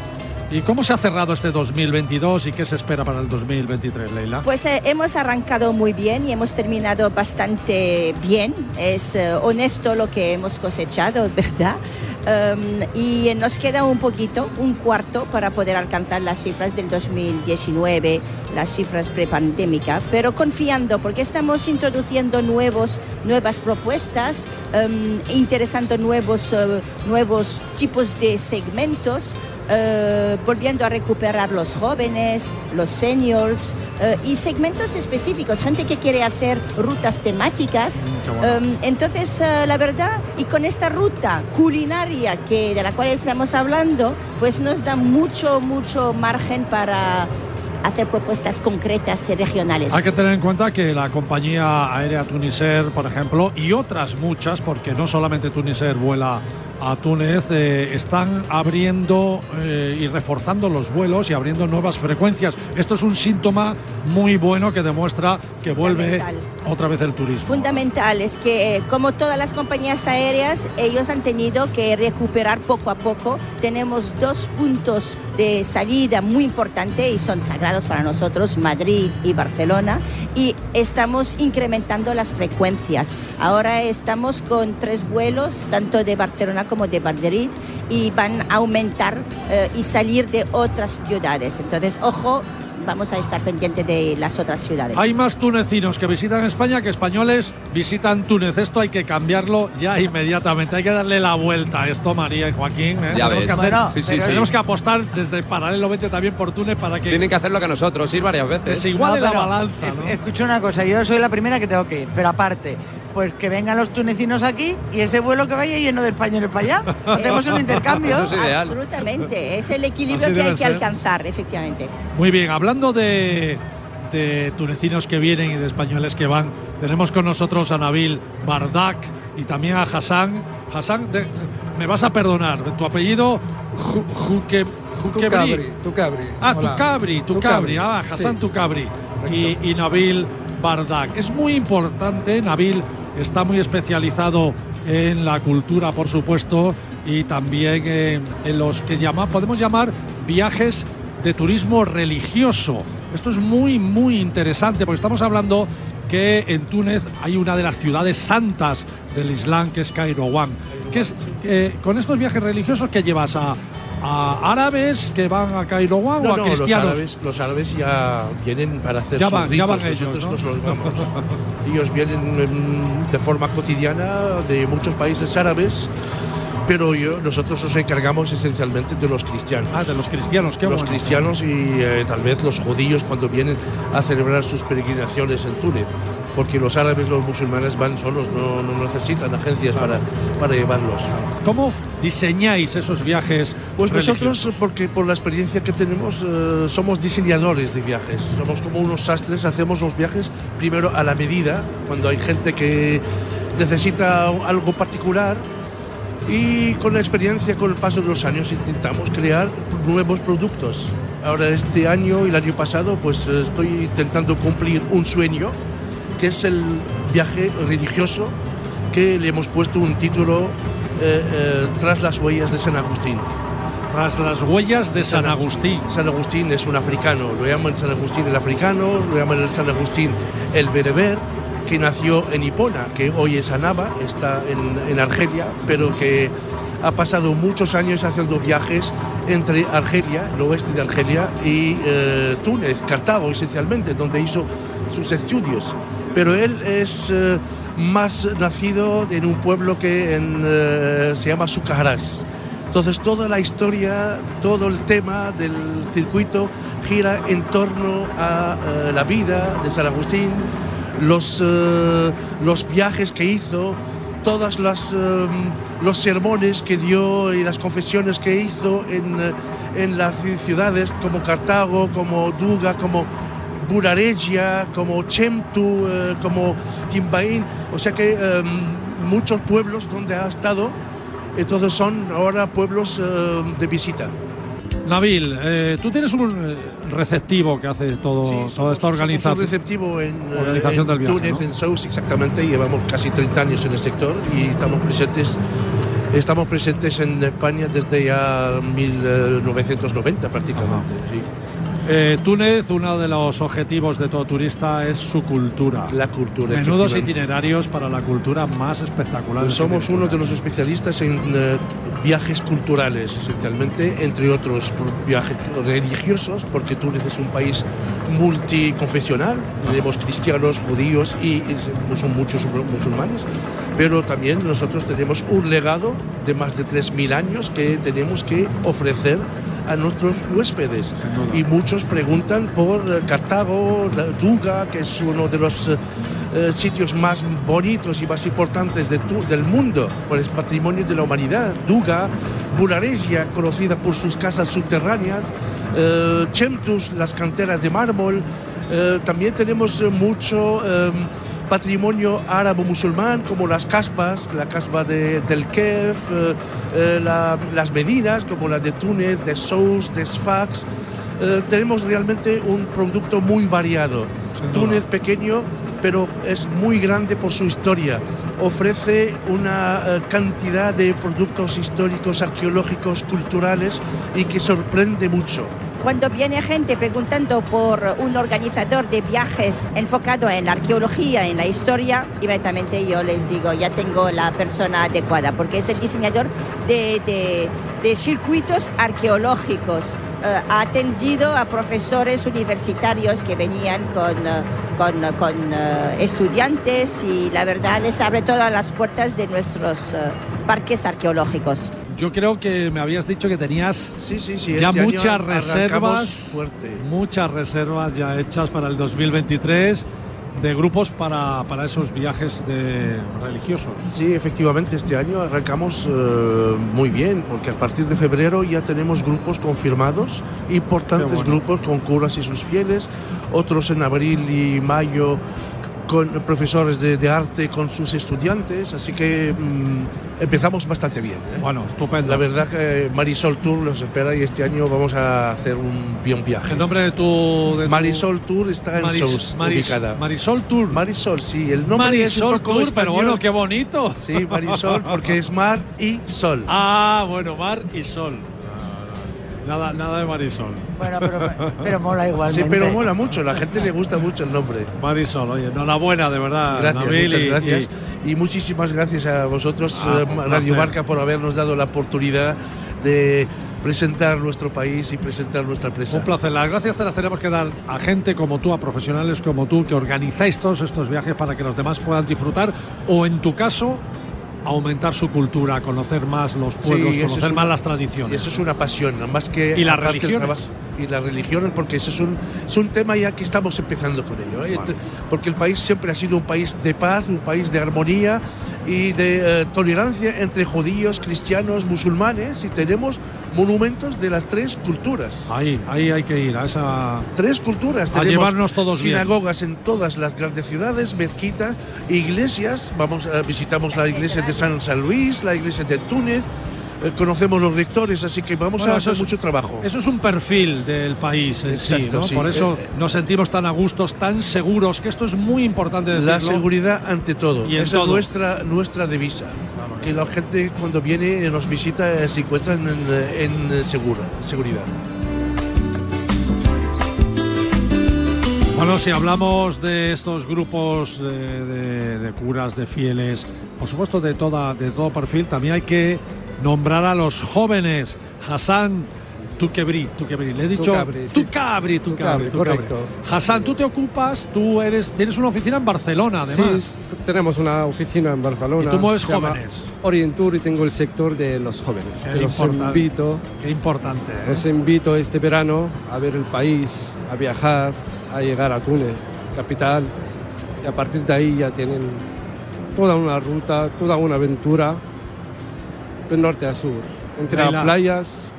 ¿Y cómo se ha cerrado este 2022 y qué se espera para el 2023, Leila?
Pues eh, hemos arrancado muy bien y hemos terminado bastante bien. Es eh, honesto lo que hemos cosechado, [laughs] ¿verdad? Um, y nos queda un poquito, un cuarto, para poder alcanzar las cifras del 2019, las cifras prepandémicas, pero confiando porque estamos introduciendo nuevos, nuevas propuestas, um, interesando nuevos, eh, nuevos tipos de segmentos eh, volviendo a recuperar los jóvenes, los seniors eh, y segmentos específicos, gente que quiere hacer rutas temáticas. Um, entonces, eh, la verdad, y con esta ruta culinaria que, de la cual estamos hablando, pues nos da mucho, mucho margen para hacer propuestas concretas y regionales.
Hay que tener en cuenta que la compañía aérea Tunisair, por ejemplo, y otras muchas, porque no solamente Tunisair vuela a Túnez, eh, están abriendo eh, y reforzando los vuelos y abriendo nuevas frecuencias. Esto es un síntoma muy bueno que demuestra que vuelve otra vez el turismo.
Fundamental es que, eh, como todas las compañías aéreas, ellos han tenido que recuperar poco a poco. Tenemos dos puntos de salida muy importantes y son sagrados para nosotros, Madrid y Barcelona, y estamos incrementando las frecuencias. Ahora estamos con tres vuelos, tanto de Barcelona como de Madrid, y van a aumentar eh, y salir de otras ciudades. Entonces, ojo, vamos a estar pendientes de las otras ciudades.
Hay más tunecinos que visitan España que españoles visitan Túnez. Esto hay que cambiarlo ya inmediatamente. Hay que darle la vuelta a esto, María y Joaquín. ¿eh?
Ya
tenemos,
ves.
que hacer-
Bueno, Sí, sí, sí.
tenemos que apostar desde paralelamente también por Túnez para que
Tienen que hacerlo que nosotros, ir varias veces.
iguale
No,
la balanza. ¿no?
Escucha una cosa, yo soy la primera que tengo que ir, pero aparte, pues que vengan los tunecinos aquí y ese vuelo que vaya lleno de españoles para allá. Hacemos un intercambio.
Absolutamente, es el equilibrio
Así
que hay que alcanzar, efectivamente.
Muy bien, hablando de, de tunecinos que vienen y de españoles que van, tenemos con nosotros a Nabil Bardak y también a Hassan. Hassan, de- me vas a perdonar, tu apellido Ju- Juque-.
Tucabri, Tucabri.
Ah, Tucabri, Tucabri, ah, Hassan
sí.
Tucabri y, y Nabil Bardak. Es muy importante, Nabil está muy especializado en la cultura, por supuesto, y también en, los que podemos llamar viajes de turismo religioso. Esto es muy, muy interesante, porque estamos hablando que en Túnez hay una de las ciudades santas del Islam, que es Kairouan. Que es, eh, con estos viajes religiosos que llevas a, a árabes que van a Kairouan
No,
o a
no, los
cristianos.
árabes, los árabes ya vienen para hacer
Ya
sus
van- ya
ritos,
van ellos,
nosotros
¿no?
los vamos. [laughs] ellos vienen de forma cotidiana de muchos países árabes, pero yo, nosotros nos encargamos esencialmente de los cristianos.
Ah, de los cristianos, qué
Los
bueno.
cristianos y eh, tal vez los judíos cuando vienen a celebrar sus peregrinaciones en Túnez, porque los árabes, los musulmanes van solos, no, no necesitan agencias para, para llevarlos.
¿Cómo diseñáis esos viajes?
Pues
religiosos?
nosotros, porque por la experiencia que tenemos, eh, somos diseñadores de viajes. Somos como unos sastres, hacemos los viajes primero a la medida, cuando hay gente que necesita algo particular. Y con la experiencia, con el paso de los años, intentamos crear nuevos productos. Ahora este año y el año pasado, pues eh, estoy intentando cumplir un sueño, que es el viaje religioso, que le hemos puesto un título eh, eh, Tras las huellas de San Agustín.
Tras las huellas de San Agustín.
San Agustín es un africano, lo llaman San Agustín el africano, lo llaman el San Agustín el bereber, que nació en Hipona, que hoy es Anaba, está en, en Argelia, pero que ha pasado muchos años haciendo viajes entre Argelia, el oeste de Argelia, y eh, Túnez, Cartago esencialmente, donde hizo sus estudios. Pero él es eh, más nacido en un pueblo que eh, se llama Sucajarás. Entonces toda la historia, todo el tema del circuito gira en torno a eh, la vida de San Agustín, los, los viajes que hizo, eh, los sermones que dio y las confesiones que hizo en, en las ciudades como Cartago, como Duga, como Buraregia, como Chemtu, eh, como Timbaín, o sea que eh, muchos pueblos donde ha estado, entonces son ahora pueblos eh, de visita.
Nabil, eh, tú tienes un eh, receptivo que hace todo, toda esta organización.
un receptivo en, eh,
organización
en
del viaje,
Túnez,
¿no?
en Sous, exactamente. Llevamos casi 30 años en el sector y estamos presentes, estamos presentes en España desde ya 1990 prácticamente. sí.
Eh, Túnez, uno de los objetivos de todo turista es su cultura.
La cultura.
Menudos itinerarios para la cultura más espectacular.
Pues somos uno de los especialistas en eh, viajes culturales, esencialmente, entre otros viajes religiosos, porque Túnez es un país multiconfesional, tenemos cristianos, judíos y, y son muchos musulmanes, pero también nosotros tenemos un legado de más de 3.000 años que tenemos que ofrecer a nuestros huéspedes. Y muchos preguntan por eh, Cartago, Duga, que es uno de los eh, eh, sitios más bonitos y más importantes de tu- del mundo, por el patrimonio de la humanidad. Duga, Buraresia, conocida por sus casas subterráneas, eh, Chemtus, las canteras de mármol. Eh, también tenemos mucho eh, patrimonio árabe-musulmán, como las caspas, la caspa de- del Kef, eh, eh, la- las medidas, como la de Túnez, de Sous, de Sfax. Eh, tenemos realmente un producto muy variado. Túnez pequeño, pero es muy grande por su historia. Ofrece una eh, cantidad de productos históricos, arqueológicos, culturales y que sorprende mucho.
Cuando viene gente preguntando por un organizador de viajes enfocado en la arqueología, en la historia, inmediatamente yo les digo, ya tengo la persona adecuada, porque es el diseñador de, circuitos arqueológicos. Eh, ha atendido a profesores universitarios que venían con, eh, eh, estudiantes y la verdad les abre todas las puertas de nuestros parques arqueológicos.
Yo creo que me habías dicho que tenías
sí, sí,
ya
este
muchas reservas,
fuerte.
muchas reservas ya hechas para el 2023 de grupos para, para esos viajes de religiosos.
Sí, efectivamente, este año arrancamos eh, muy bien, porque a partir de febrero ya tenemos grupos confirmados, importantes
bueno.
grupos con curas y sus fieles, otros en abril y mayo con profesores de, de arte con sus estudiantes, así que mm, empezamos bastante bien. ¿eh?
Bueno, estupendo.
La verdad que Marisol Tour los espera y este año vamos a hacer un bien viaje.
El nombre de tu... de tu-
Marisol Tour está en
Maris-
Sous,
Maris-
ubicada.
Marisol Tour.
Marisol, sí, el nombre es un
Marisol
poco
Tour, pero bueno, qué bonito.
Sí, Marisol, porque es mar y sol. [laughs]
Ah, bueno, mar y sol. Nada, nada de Marisol.
Bueno, pero, pero mola igualmente.
Sí, pero mola mucho, la gente le gusta mucho el nombre.
Marisol, oye, enhorabuena, de verdad.
Gracias,
Nabil,
muchas
y-
gracias. Y, muchísimas gracias a vosotros,
Ah,
eh,
un
Radio
placer.
Marca, por habernos dado la oportunidad de presentar nuestro país y presentar nuestra empresa.
Un placer. Las gracias te las tenemos que dar a gente como tú, a profesionales como tú, que organizáis todos estos viajes para que los demás puedan disfrutar o, en tu caso, aumentar su cultura, conocer más los pueblos, conocer
es
más las tradiciones.
Y eso es una pasión, más que.
¿Y las religiones?
Y las religiones, porque eso es un, es un tema ya que estamos empezando con ello. ¿eh?
Vale.
Porque el país siempre ha sido un país de paz, un país de armonía y de eh, tolerancia entre judíos, cristianos, musulmanes, y tenemos monumentos de las tres culturas.
Ahí, ahí hay que ir, a esa.
Tres culturas.
A
Tenemos
llevarnos todos bien.
sinagogas en todas las grandes ciudades, mezquitas, iglesias. Vamos, eh, visitamos la iglesia de San, San Luis, la iglesia de Túnez. Eh, conocemos los rectores, así que vamos
Bueno,
a hacer
es-
mucho trabajo.
Eso es un perfil del país en sí,
Exacto,
¿no?
sí.
Por eso
Eh, eh.
nos sentimos tan a gustos, tan seguros, que esto es muy importante decirlo.
La seguridad ante todo.
Y en
Esa
todo.
es nuestra, nuestra divisa. que la gente cuando viene y nos visita eh, se encuentran en, eh, en eh, segura, seguridad.
Bueno, si hablamos de estos grupos de, de- de curas, de fieles, por supuesto de, toda, de todo perfil, también hay que nombrar a los jóvenes. Hassan, Tu quebrí, tu quebrí. Le he dicho
Tucabri, sí.
tu cabri, tu cabri,
Tucabri,
tu
correcto.
Hassan, tú te ocupas, tú eres, tienes una oficina en Barcelona, además.
Sí, tenemos una oficina en Barcelona.
Y tú mueves jóvenes.
Orientur y tengo el sector de los jóvenes.
Qué
que los invito,
Qué importante. ¿eh?
los invito este verano a ver el país, a viajar, a llegar a Túnez, capital. Y a partir de ahí ya tienen toda una ruta, toda una aventura de norte a sur. Entre las playas,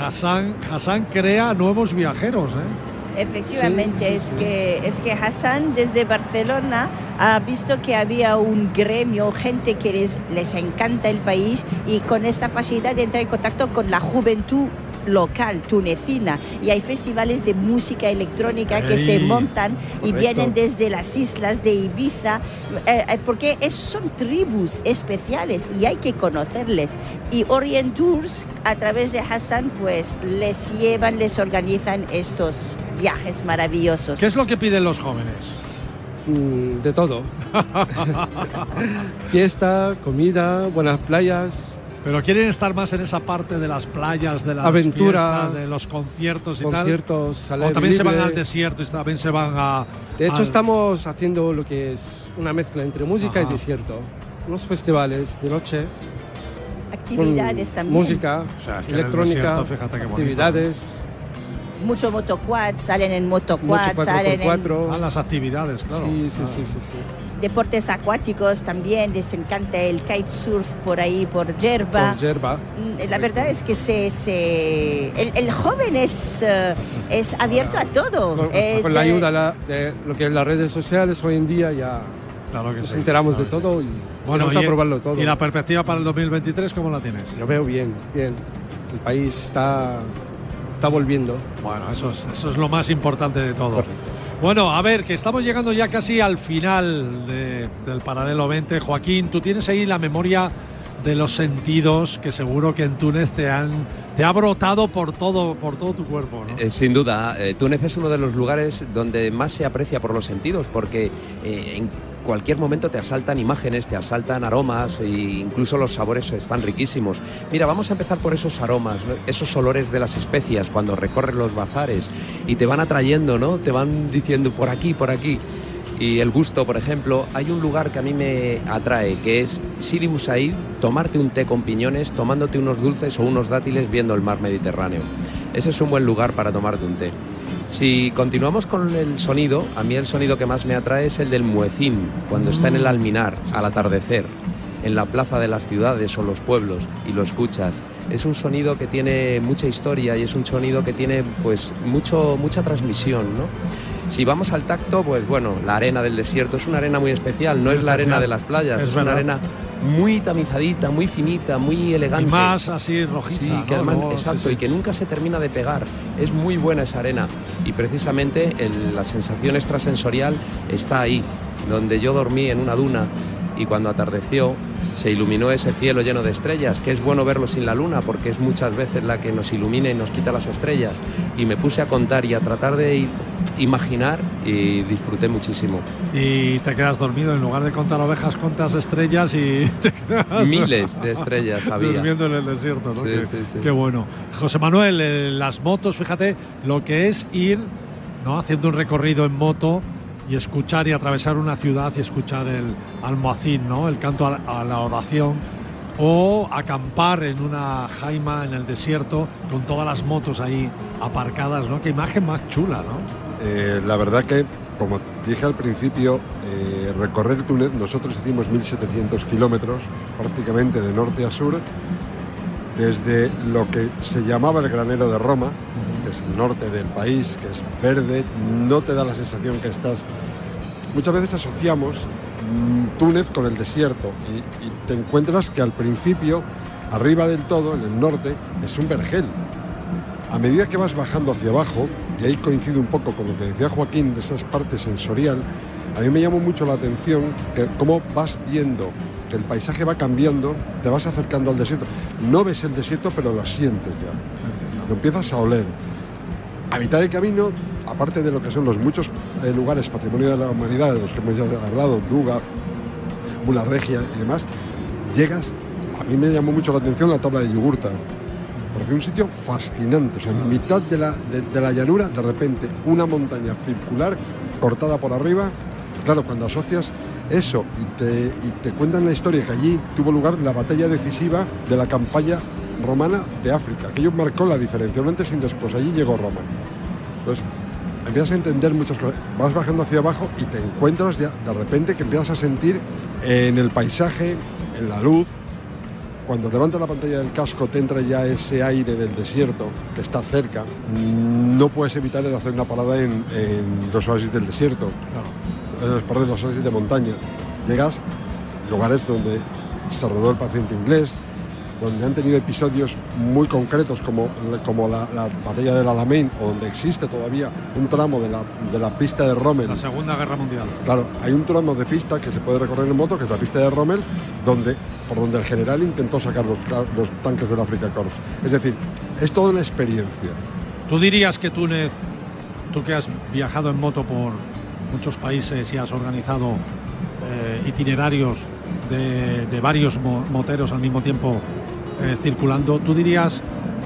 Hassan, Hassan crea nuevos viajeros, ¿eh?
Efectivamente,
Sí, sí,
es,
sí.
Que, es que Hassan desde Barcelona ha visto que había un gremio, gente que les, les encanta el país y con esta facilidad de entrar en contacto con la juventud local tunecina y hay festivales de música electrónica que se montan y vienen desde las islas de Ibiza eh, eh, porque es- son tribus especiales y hay que conocerles y Orient Tours a través de Hassan pues les llevan les organizan estos viajes maravillosos
¿Qué es lo que piden los jóvenes?
mm, de todo. [laughs] [laughs] Fiesta, comida, buenas playas.
Pero quieren estar más en esa parte de las playas, de las
Aventura.
fiestas, de los conciertos y
Conciertos, al
tal. O también se van
libre.
al desierto y también se van a.
De hecho,
al-
estamos haciendo lo que es una mezcla entre música
Ajá.
y desierto. Unos festivales de noche.
actividades también
Música,
O sea, el
electrónica,
desierto, bonito.
actividades.
mucho motoquad salen en motoquad salen
por
en
cuatro.
Ah, las actividades, claro.
Sí, sí,
Ah.
sí, sí, sí.
Deportes acuáticos también les encanta el kitesurf por ahí por Yerba
Por yerba.
Mm, La verdad es que se, se- el, el joven es, eh, es abierto a todo.
Con,
Es,
con la
eh,
ayuda la- de lo que es las redes sociales hoy en día ya
Claro que
nos
sí,
enteramos
claro
de todo y
Bueno,
vamos
y,
a probarlo todo.
¿Y la perspectiva para el 2023 cómo la tienes?
Lo veo bien, bien. El país está, está volviendo.
Bueno, eso es, eso es lo más importante de todo. Bueno, a ver, que estamos llegando ya casi al final de- del paralelo 20. Joaquín, tú tienes ahí la memoria de los sentidos que seguro que en Túnez te han te ha brotado por todo por todo tu cuerpo, ¿no?
Eh, Sin duda, eh, Túnez es uno de los lugares donde más se aprecia por los sentidos, porque eh, en cualquier momento te asaltan imágenes, te asaltan aromas e incluso los sabores están riquísimos. Mira, vamos a empezar por esos aromas, esos olores de las especias cuando recorres los bazares y te van atrayendo, ¿no? Te van diciendo por aquí, por aquí. Y el gusto, por ejemplo, hay un lugar que a mí me atrae, que es Sidi Busaid, tomarte un té con piñones, tomándote unos dulces o unos dátiles viendo el mar Mediterráneo. Ese es un buen lugar para tomarte un té. Si continuamos con el sonido, a mí el sonido que más me atrae es el del muecín, cuando está en el alminar, al atardecer, en la plaza de las ciudades o los pueblos, y lo escuchas. Es un sonido que tiene mucha historia y es un sonido que tiene pues mucho, mucha transmisión, ¿no? Si vamos al tacto, pues bueno, la arena del desierto es una arena muy especial, no es la arena de las playas,
Es
es, una arena muy tamizadita, muy finita, muy elegante.
Y más así rojiza,
Sí,
¿no?
que además-
sí,
exacto,
sí.
y que nunca se termina de pegar. Es muy buena esa arena. Y precisamente el- la sensación extrasensorial está ahí, donde yo dormí en una duna y cuando atardeció se iluminó ese cielo lleno de estrellas, que es bueno verlo sin la luna porque es muchas veces la que nos ilumina y nos quita las estrellas. Y me puse a contar y a tratar de imaginar y disfruté muchísimo.
Y te quedas dormido en lugar de contar ovejas, contas estrellas y [laughs] te quedas
Miles de estrellas había.
durmiendo en el desierto, ¿no?
Sí,
qué,
sí, sí.
qué bueno. José Manuel, eh, las motos, fíjate lo que es ir ¿no? haciendo un recorrido en moto y escuchar y atravesar una ciudad y escuchar el almohacín, ¿no? el canto a, la oración, o acampar en una jaima en el desierto con todas las motos ahí aparcadas, ¿no? Qué imagen más chula, ¿no?
Eh, la verdad que, como dije al principio, eh, recorrer Túnez, nosotros hicimos 1.700 kilómetros prácticamente de norte a sur, desde lo que se llamaba el granero de Roma, que es el norte del país, que es verde, no te da la sensación que estás... Muchas veces asociamos mm, Túnez con el desierto y, te encuentras que al principio, arriba del todo, en el norte, es un vergel. A medida que vas bajando hacia abajo, y ahí coincide un poco con lo que decía Joaquín de esas partes sensorial, a mí me llamó mucho la atención que cómo vas viendo que el paisaje va cambiando, te vas acercando al desierto. No ves el desierto, pero lo sientes ya. Lo empiezas a oler. A mitad de camino, aparte de lo que son los muchos eh, lugares patrimonio de la humanidad, de los que hemos hablado, Duga, Regia y demás, llegas, a mí me llamó mucho la atención la tabla de Yugurta, pareció un sitio fascinante. O sea, en mitad de la, de la llanura, de repente, una montaña circular cortada por arriba. Claro, cuando asocias eso y te, y te cuentan la historia que allí tuvo lugar la batalla decisiva de la campaña romana de África. Aquello marcó la diferencia, un antes y después. Allí llegó Roma. Entonces, empiezas a entender muchas cosas. Vas bajando hacia abajo y te encuentras ya de repente que empiezas a sentir en el paisaje, en la luz. Cuando levantas la pantalla del casco te entra ya ese aire del desierto que está cerca. No puedes evitar el hacer una parada en, en los oasis del desierto. Eh, perdón, los oasis de montaña. Llegas a lugares donde se rodó el paciente inglés, donde han tenido episodios muy concretos como, como la, la batalla del Alamein o donde existe todavía un tramo de la, de la pista de Rommel.
La Segunda Guerra Mundial.
Claro, hay un tramo de pista que se puede recorrer en moto, que es la pista de Rommel, donde, por donde el general intentó sacar los, los tanques del Africa Corps. Es decir, es toda una experiencia.
¿Tú dirías que Túnez, tú que has viajado en moto por muchos países y has organizado eh, itinerarios de, de varios mo- moteros al mismo tiempo eh, circulando, ¿tú dirías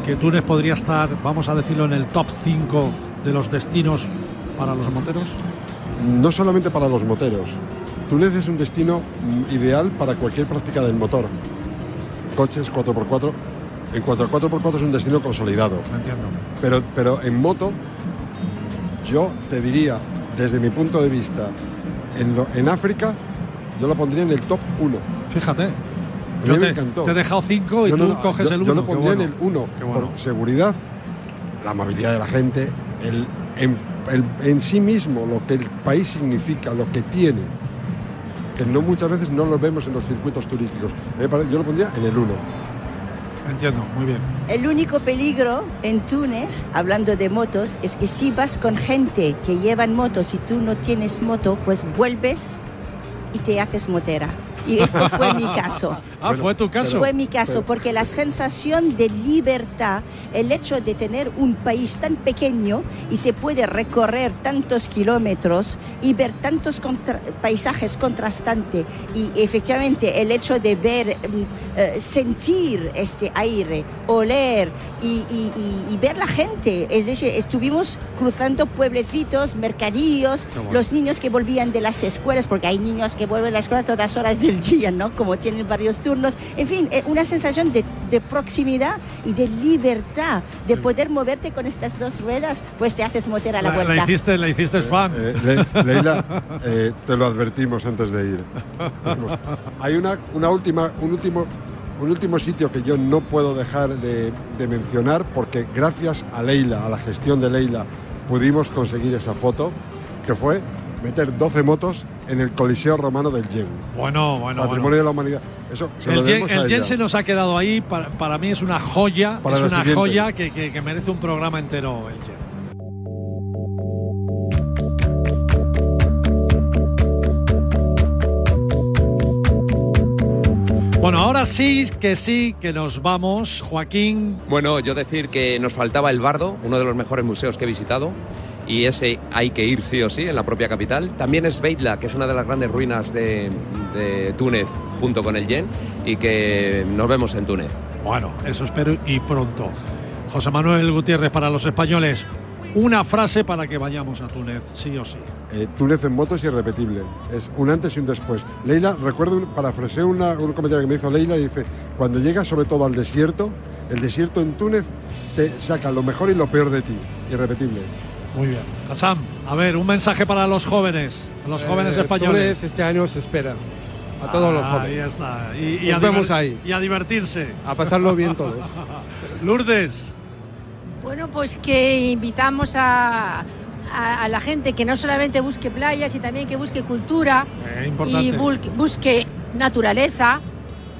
que Túnez podría estar, vamos a decirlo, en el top 5 de los destinos para los moteros?
No solamente para los moteros. Túnez es un destino mm, ideal para cualquier práctica del motor. Coches 4x4. En cuanto a 4x4 es un destino consolidado.
Entiendo.
Pero, pero en moto, yo te diría, desde mi punto de vista, en, lo- en África, yo lo pondría en el top 1.
Fíjate.
A mí
Yo
me
te,
encantó.
te he dejado 5 y
No,
tú
no,
coges
yo-
el 1.
Yo lo pondría en el 1
Qué bueno.
por seguridad, la amabilidad de la gente, el, en, el- en sí mismo lo que el país significa, lo que tiene, que no muchas veces no lo vemos en los circuitos turísticos. Yo lo pondría en el 1.
Entiendo, muy bien.
El único peligro en Túnez, hablando de motos, es que si vas con gente que llevan motos y tú no tienes moto, pues vuelves y te haces motera. Y esto fue mi [laughs] caso.
Ah, fue tu caso.
Fue mi caso, porque la sensación de libertad, el hecho de tener un país tan pequeño y se puede recorrer tantos kilómetros y ver tantos contra- paisajes contrastantes y efectivamente el hecho de ver, mm, eh, sentir este aire, oler y, y- y- y ver la gente, es decir, estuvimos cruzando pueblecitos, mercadillos,
bueno.
los niños que volvían de las escuelas, porque hay niños que vuelven a la escuela a todas horas del día, ¿no? Como tienen varios turnos. En fin, eh, una sensación de, de proximidad y de libertad, de poder moverte con estas dos ruedas, pues te haces moter a la,
La, la
vuelta.
hiciste, la hiciste fan.
Eh, Le- Leila, [laughs] eh, te lo advertimos antes de ir. Hay una, una última, un último, un último sitio que yo no puedo dejar de, de mencionar porque gracias a Leila, a la gestión de Leila, pudimos conseguir esa foto, que fue meter 12 motos en el Coliseo Romano del Yen.
Bueno, bueno,
Patrimonio
bueno.
de la humanidad. Eso se
El
lo
Yen, el Yen se nos ha quedado ahí. Para, para mí es una joya.
Para
es una
siguiente.
joya que, que- que merece un programa entero. El Yen. Bueno, ahora sí que sí que nos vamos, Joaquín.
Bueno, yo decir que nos faltaba el Bardo, uno de los mejores museos que he visitado, y ese hay que ir sí o sí en la propia capital. También es Beitla, que es una de las grandes ruinas de, de Túnez, junto con el Yen, y que nos vemos en Túnez.
Bueno, eso espero y pronto. José Manuel Gutiérrez para los españoles. Una frase para que vayamos a Túnez, sí o sí.
Eh, Túnez en moto es irrepetible. Es un antes y un después. Leila, recuerdo, parafraseé una- un comentario que me hizo Leila y dice, cuando llegas sobre todo al desierto, el desierto en Túnez te saca lo mejor y lo peor de ti. Irrepetible.
Muy bien. Hassan, a ver, un mensaje para los jóvenes, los jóvenes
Eh,
españoles.
Este año se espera. A todos los
Ah,
jóvenes.
Ahí está. Y, y
Nos
a
vemos ahí.
Y a divertirse.
A pasarlo bien todos. [laughs]
Lourdes.
Bueno, pues que invitamos a, a- a la gente que no solamente busque playas y también que busque cultura
Eh,
y busque naturaleza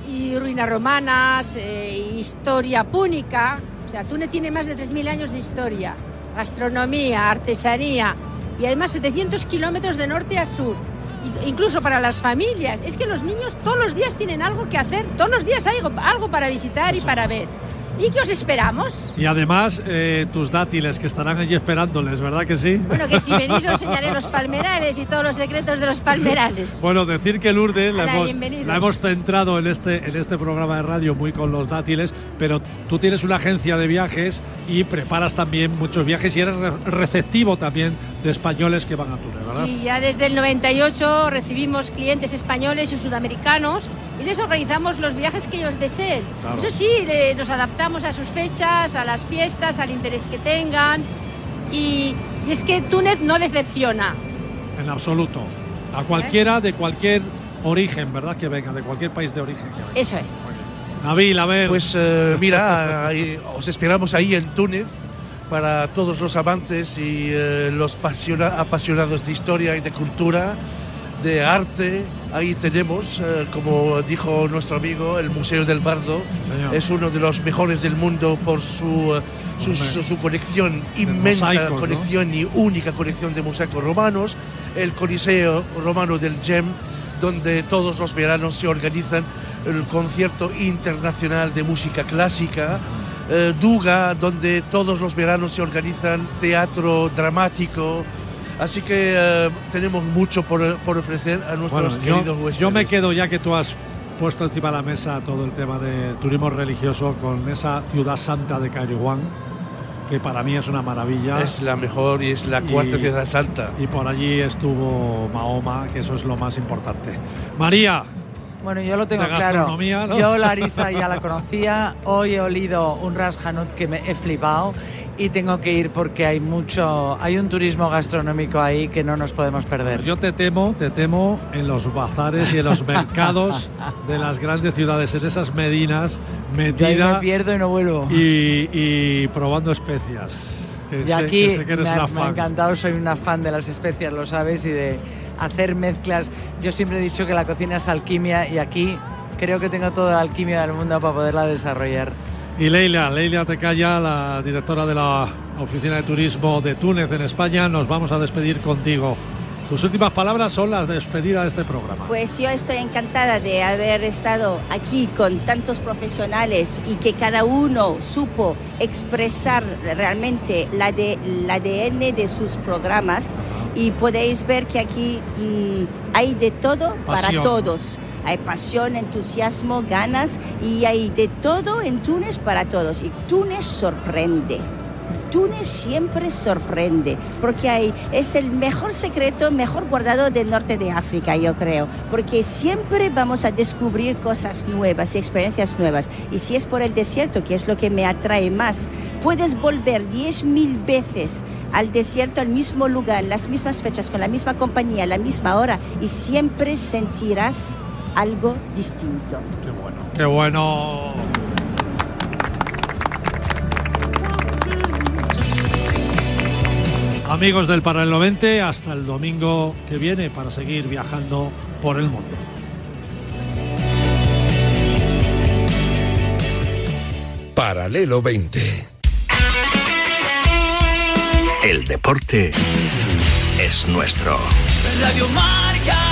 y ruinas romanas, eh, historia púnica. O sea, Túnez tiene más de 3.000 años de historia, gastronomía, artesanía y además 700 kilómetros de norte a sur. Incluso para las familias. Es que los niños todos los días tienen algo que hacer, todos los días hay algo, algo para visitar y para ver. ¿Y qué os esperamos?
Y además, eh, tus dátiles que estarán allí esperándoles, ¿verdad que sí?
Bueno, que si venís os enseñaré los palmerales y todos los secretos de los palmerales. [laughs]
Bueno, decir que Lourdes la hemos, la hemos centrado en este, en este programa de radio muy con los dátiles, pero tú tienes una agencia de viajes y preparas también muchos viajes y eres re- receptivo también de españoles que van a Túnez, ¿verdad?
Sí, ya desde el 98 recibimos clientes españoles y sudamericanos y les organizamos los viajes que ellos deseen.
Claro.
Eso sí, le- nos adaptamos a sus fechas, a las fiestas, al interés que tengan. Y, y es que Túnez no decepciona.
En absoluto. A cualquiera de cualquier origen, ¿verdad? Que venga, de cualquier país de origen. que venga.
Eso es.
Nabil, a ver.
Pues eh, mira, ahí- os esperamos ahí en Túnez para todos los amantes y eh, los pasiona- apasionados de historia y de cultura, de arte. Ahí tenemos, eh, como dijo nuestro amigo, el Museo del Bardo.
señor.
es uno de los mejores del mundo por su, eh, su, su- su colección, inmensa
mosaicos, ¿no?
colección y única colección de mosaicos romanos. El Coliseo Romano del Gem, donde todos los veranos se organizan el concierto internacional de música clásica. Eh, Duga, donde todos los veranos se organizan teatro dramático. Así que eh, tenemos mucho por, por ofrecer a
Bueno,
nuestros
yo,
queridos huéspedes.
yo me quedo ya que tú has puesto encima de la mesa todo el tema de turismo religioso con esa ciudad santa de Cairuán, que para mí es una maravilla.
Es la mejor y es la cuarta ciudad santa.
Y por allí estuvo Mahoma, que eso es lo más importante. María,
Bueno, yo lo tengo
De
claro.
¿no?
Yo Larisa ya la conocía. Hoy he olido un Ras Hanout que me he flipado y tengo que ir porque hay mucho, hay un turismo gastronómico ahí que no nos podemos perder.
yo te temo, te temo en los bazares y en los mercados [laughs] de las grandes ciudades, en esas medinas,
Yo ahí
metida
me pierdo y no vuelvo.
y, y probando especias. Que
Y
sé-
aquí
que sé que eres
me,
una
me ha
fan.
encantado, soy una fan de las especias, lo sabes, y de hacer mezclas. Yo siempre he dicho que la cocina es alquimia y aquí creo que tengo toda la alquimia del mundo para poderla desarrollar.
Y Leila, Leila Tecaya, la directora de la Oficina de Turismo de Túnez en España, nos vamos a despedir contigo. Tus últimas palabras son las de despedida de este programa.
Pues yo estoy encantada de haber estado aquí con tantos profesionales y que cada uno supo expresar realmente la de, el ADN de sus programas y podéis ver que aquí mm, hay de todo para
Pasión.
todos. Hay pasión, entusiasmo, ganas y hay de todo en Túnez para todos. Y Túnez sorprende. Túnez siempre sorprende porque hay, es el mejor secreto, mejor guardado del norte de África, yo creo, porque siempre vamos a descubrir cosas nuevas y experiencias nuevas. Y si es por el desierto, que es lo que me atrae más, puedes volver 10.000 veces al desierto, al mismo lugar, las mismas fechas, con la misma compañía, la misma hora, y siempre sentirás algo distinto.
Qué bueno. Amigos del Paralelo 20, hasta el domingo que viene para seguir viajando por el mundo.
Paralelo 20.
El deporte es nuestro.
Radio Marca.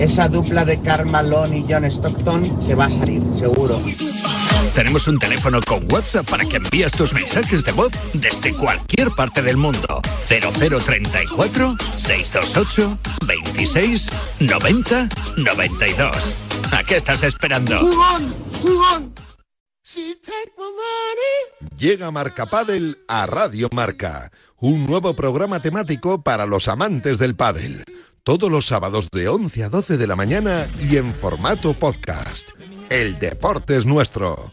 Esa dupla de Karl Malone y John Stockton se va a salir, seguro.
Tenemos un teléfono con WhatsApp para que envíes tus mensajes de voz desde cualquier parte del mundo. 0034 628 26 90 92. ¿A qué estás esperando?
¡Jugón! ¡Jugón!
Llega Marca Padel a Radio Marca, un nuevo programa temático para los amantes del pádel. Todos los sábados de 11 a 12 de la mañana y en formato podcast. El deporte es nuestro.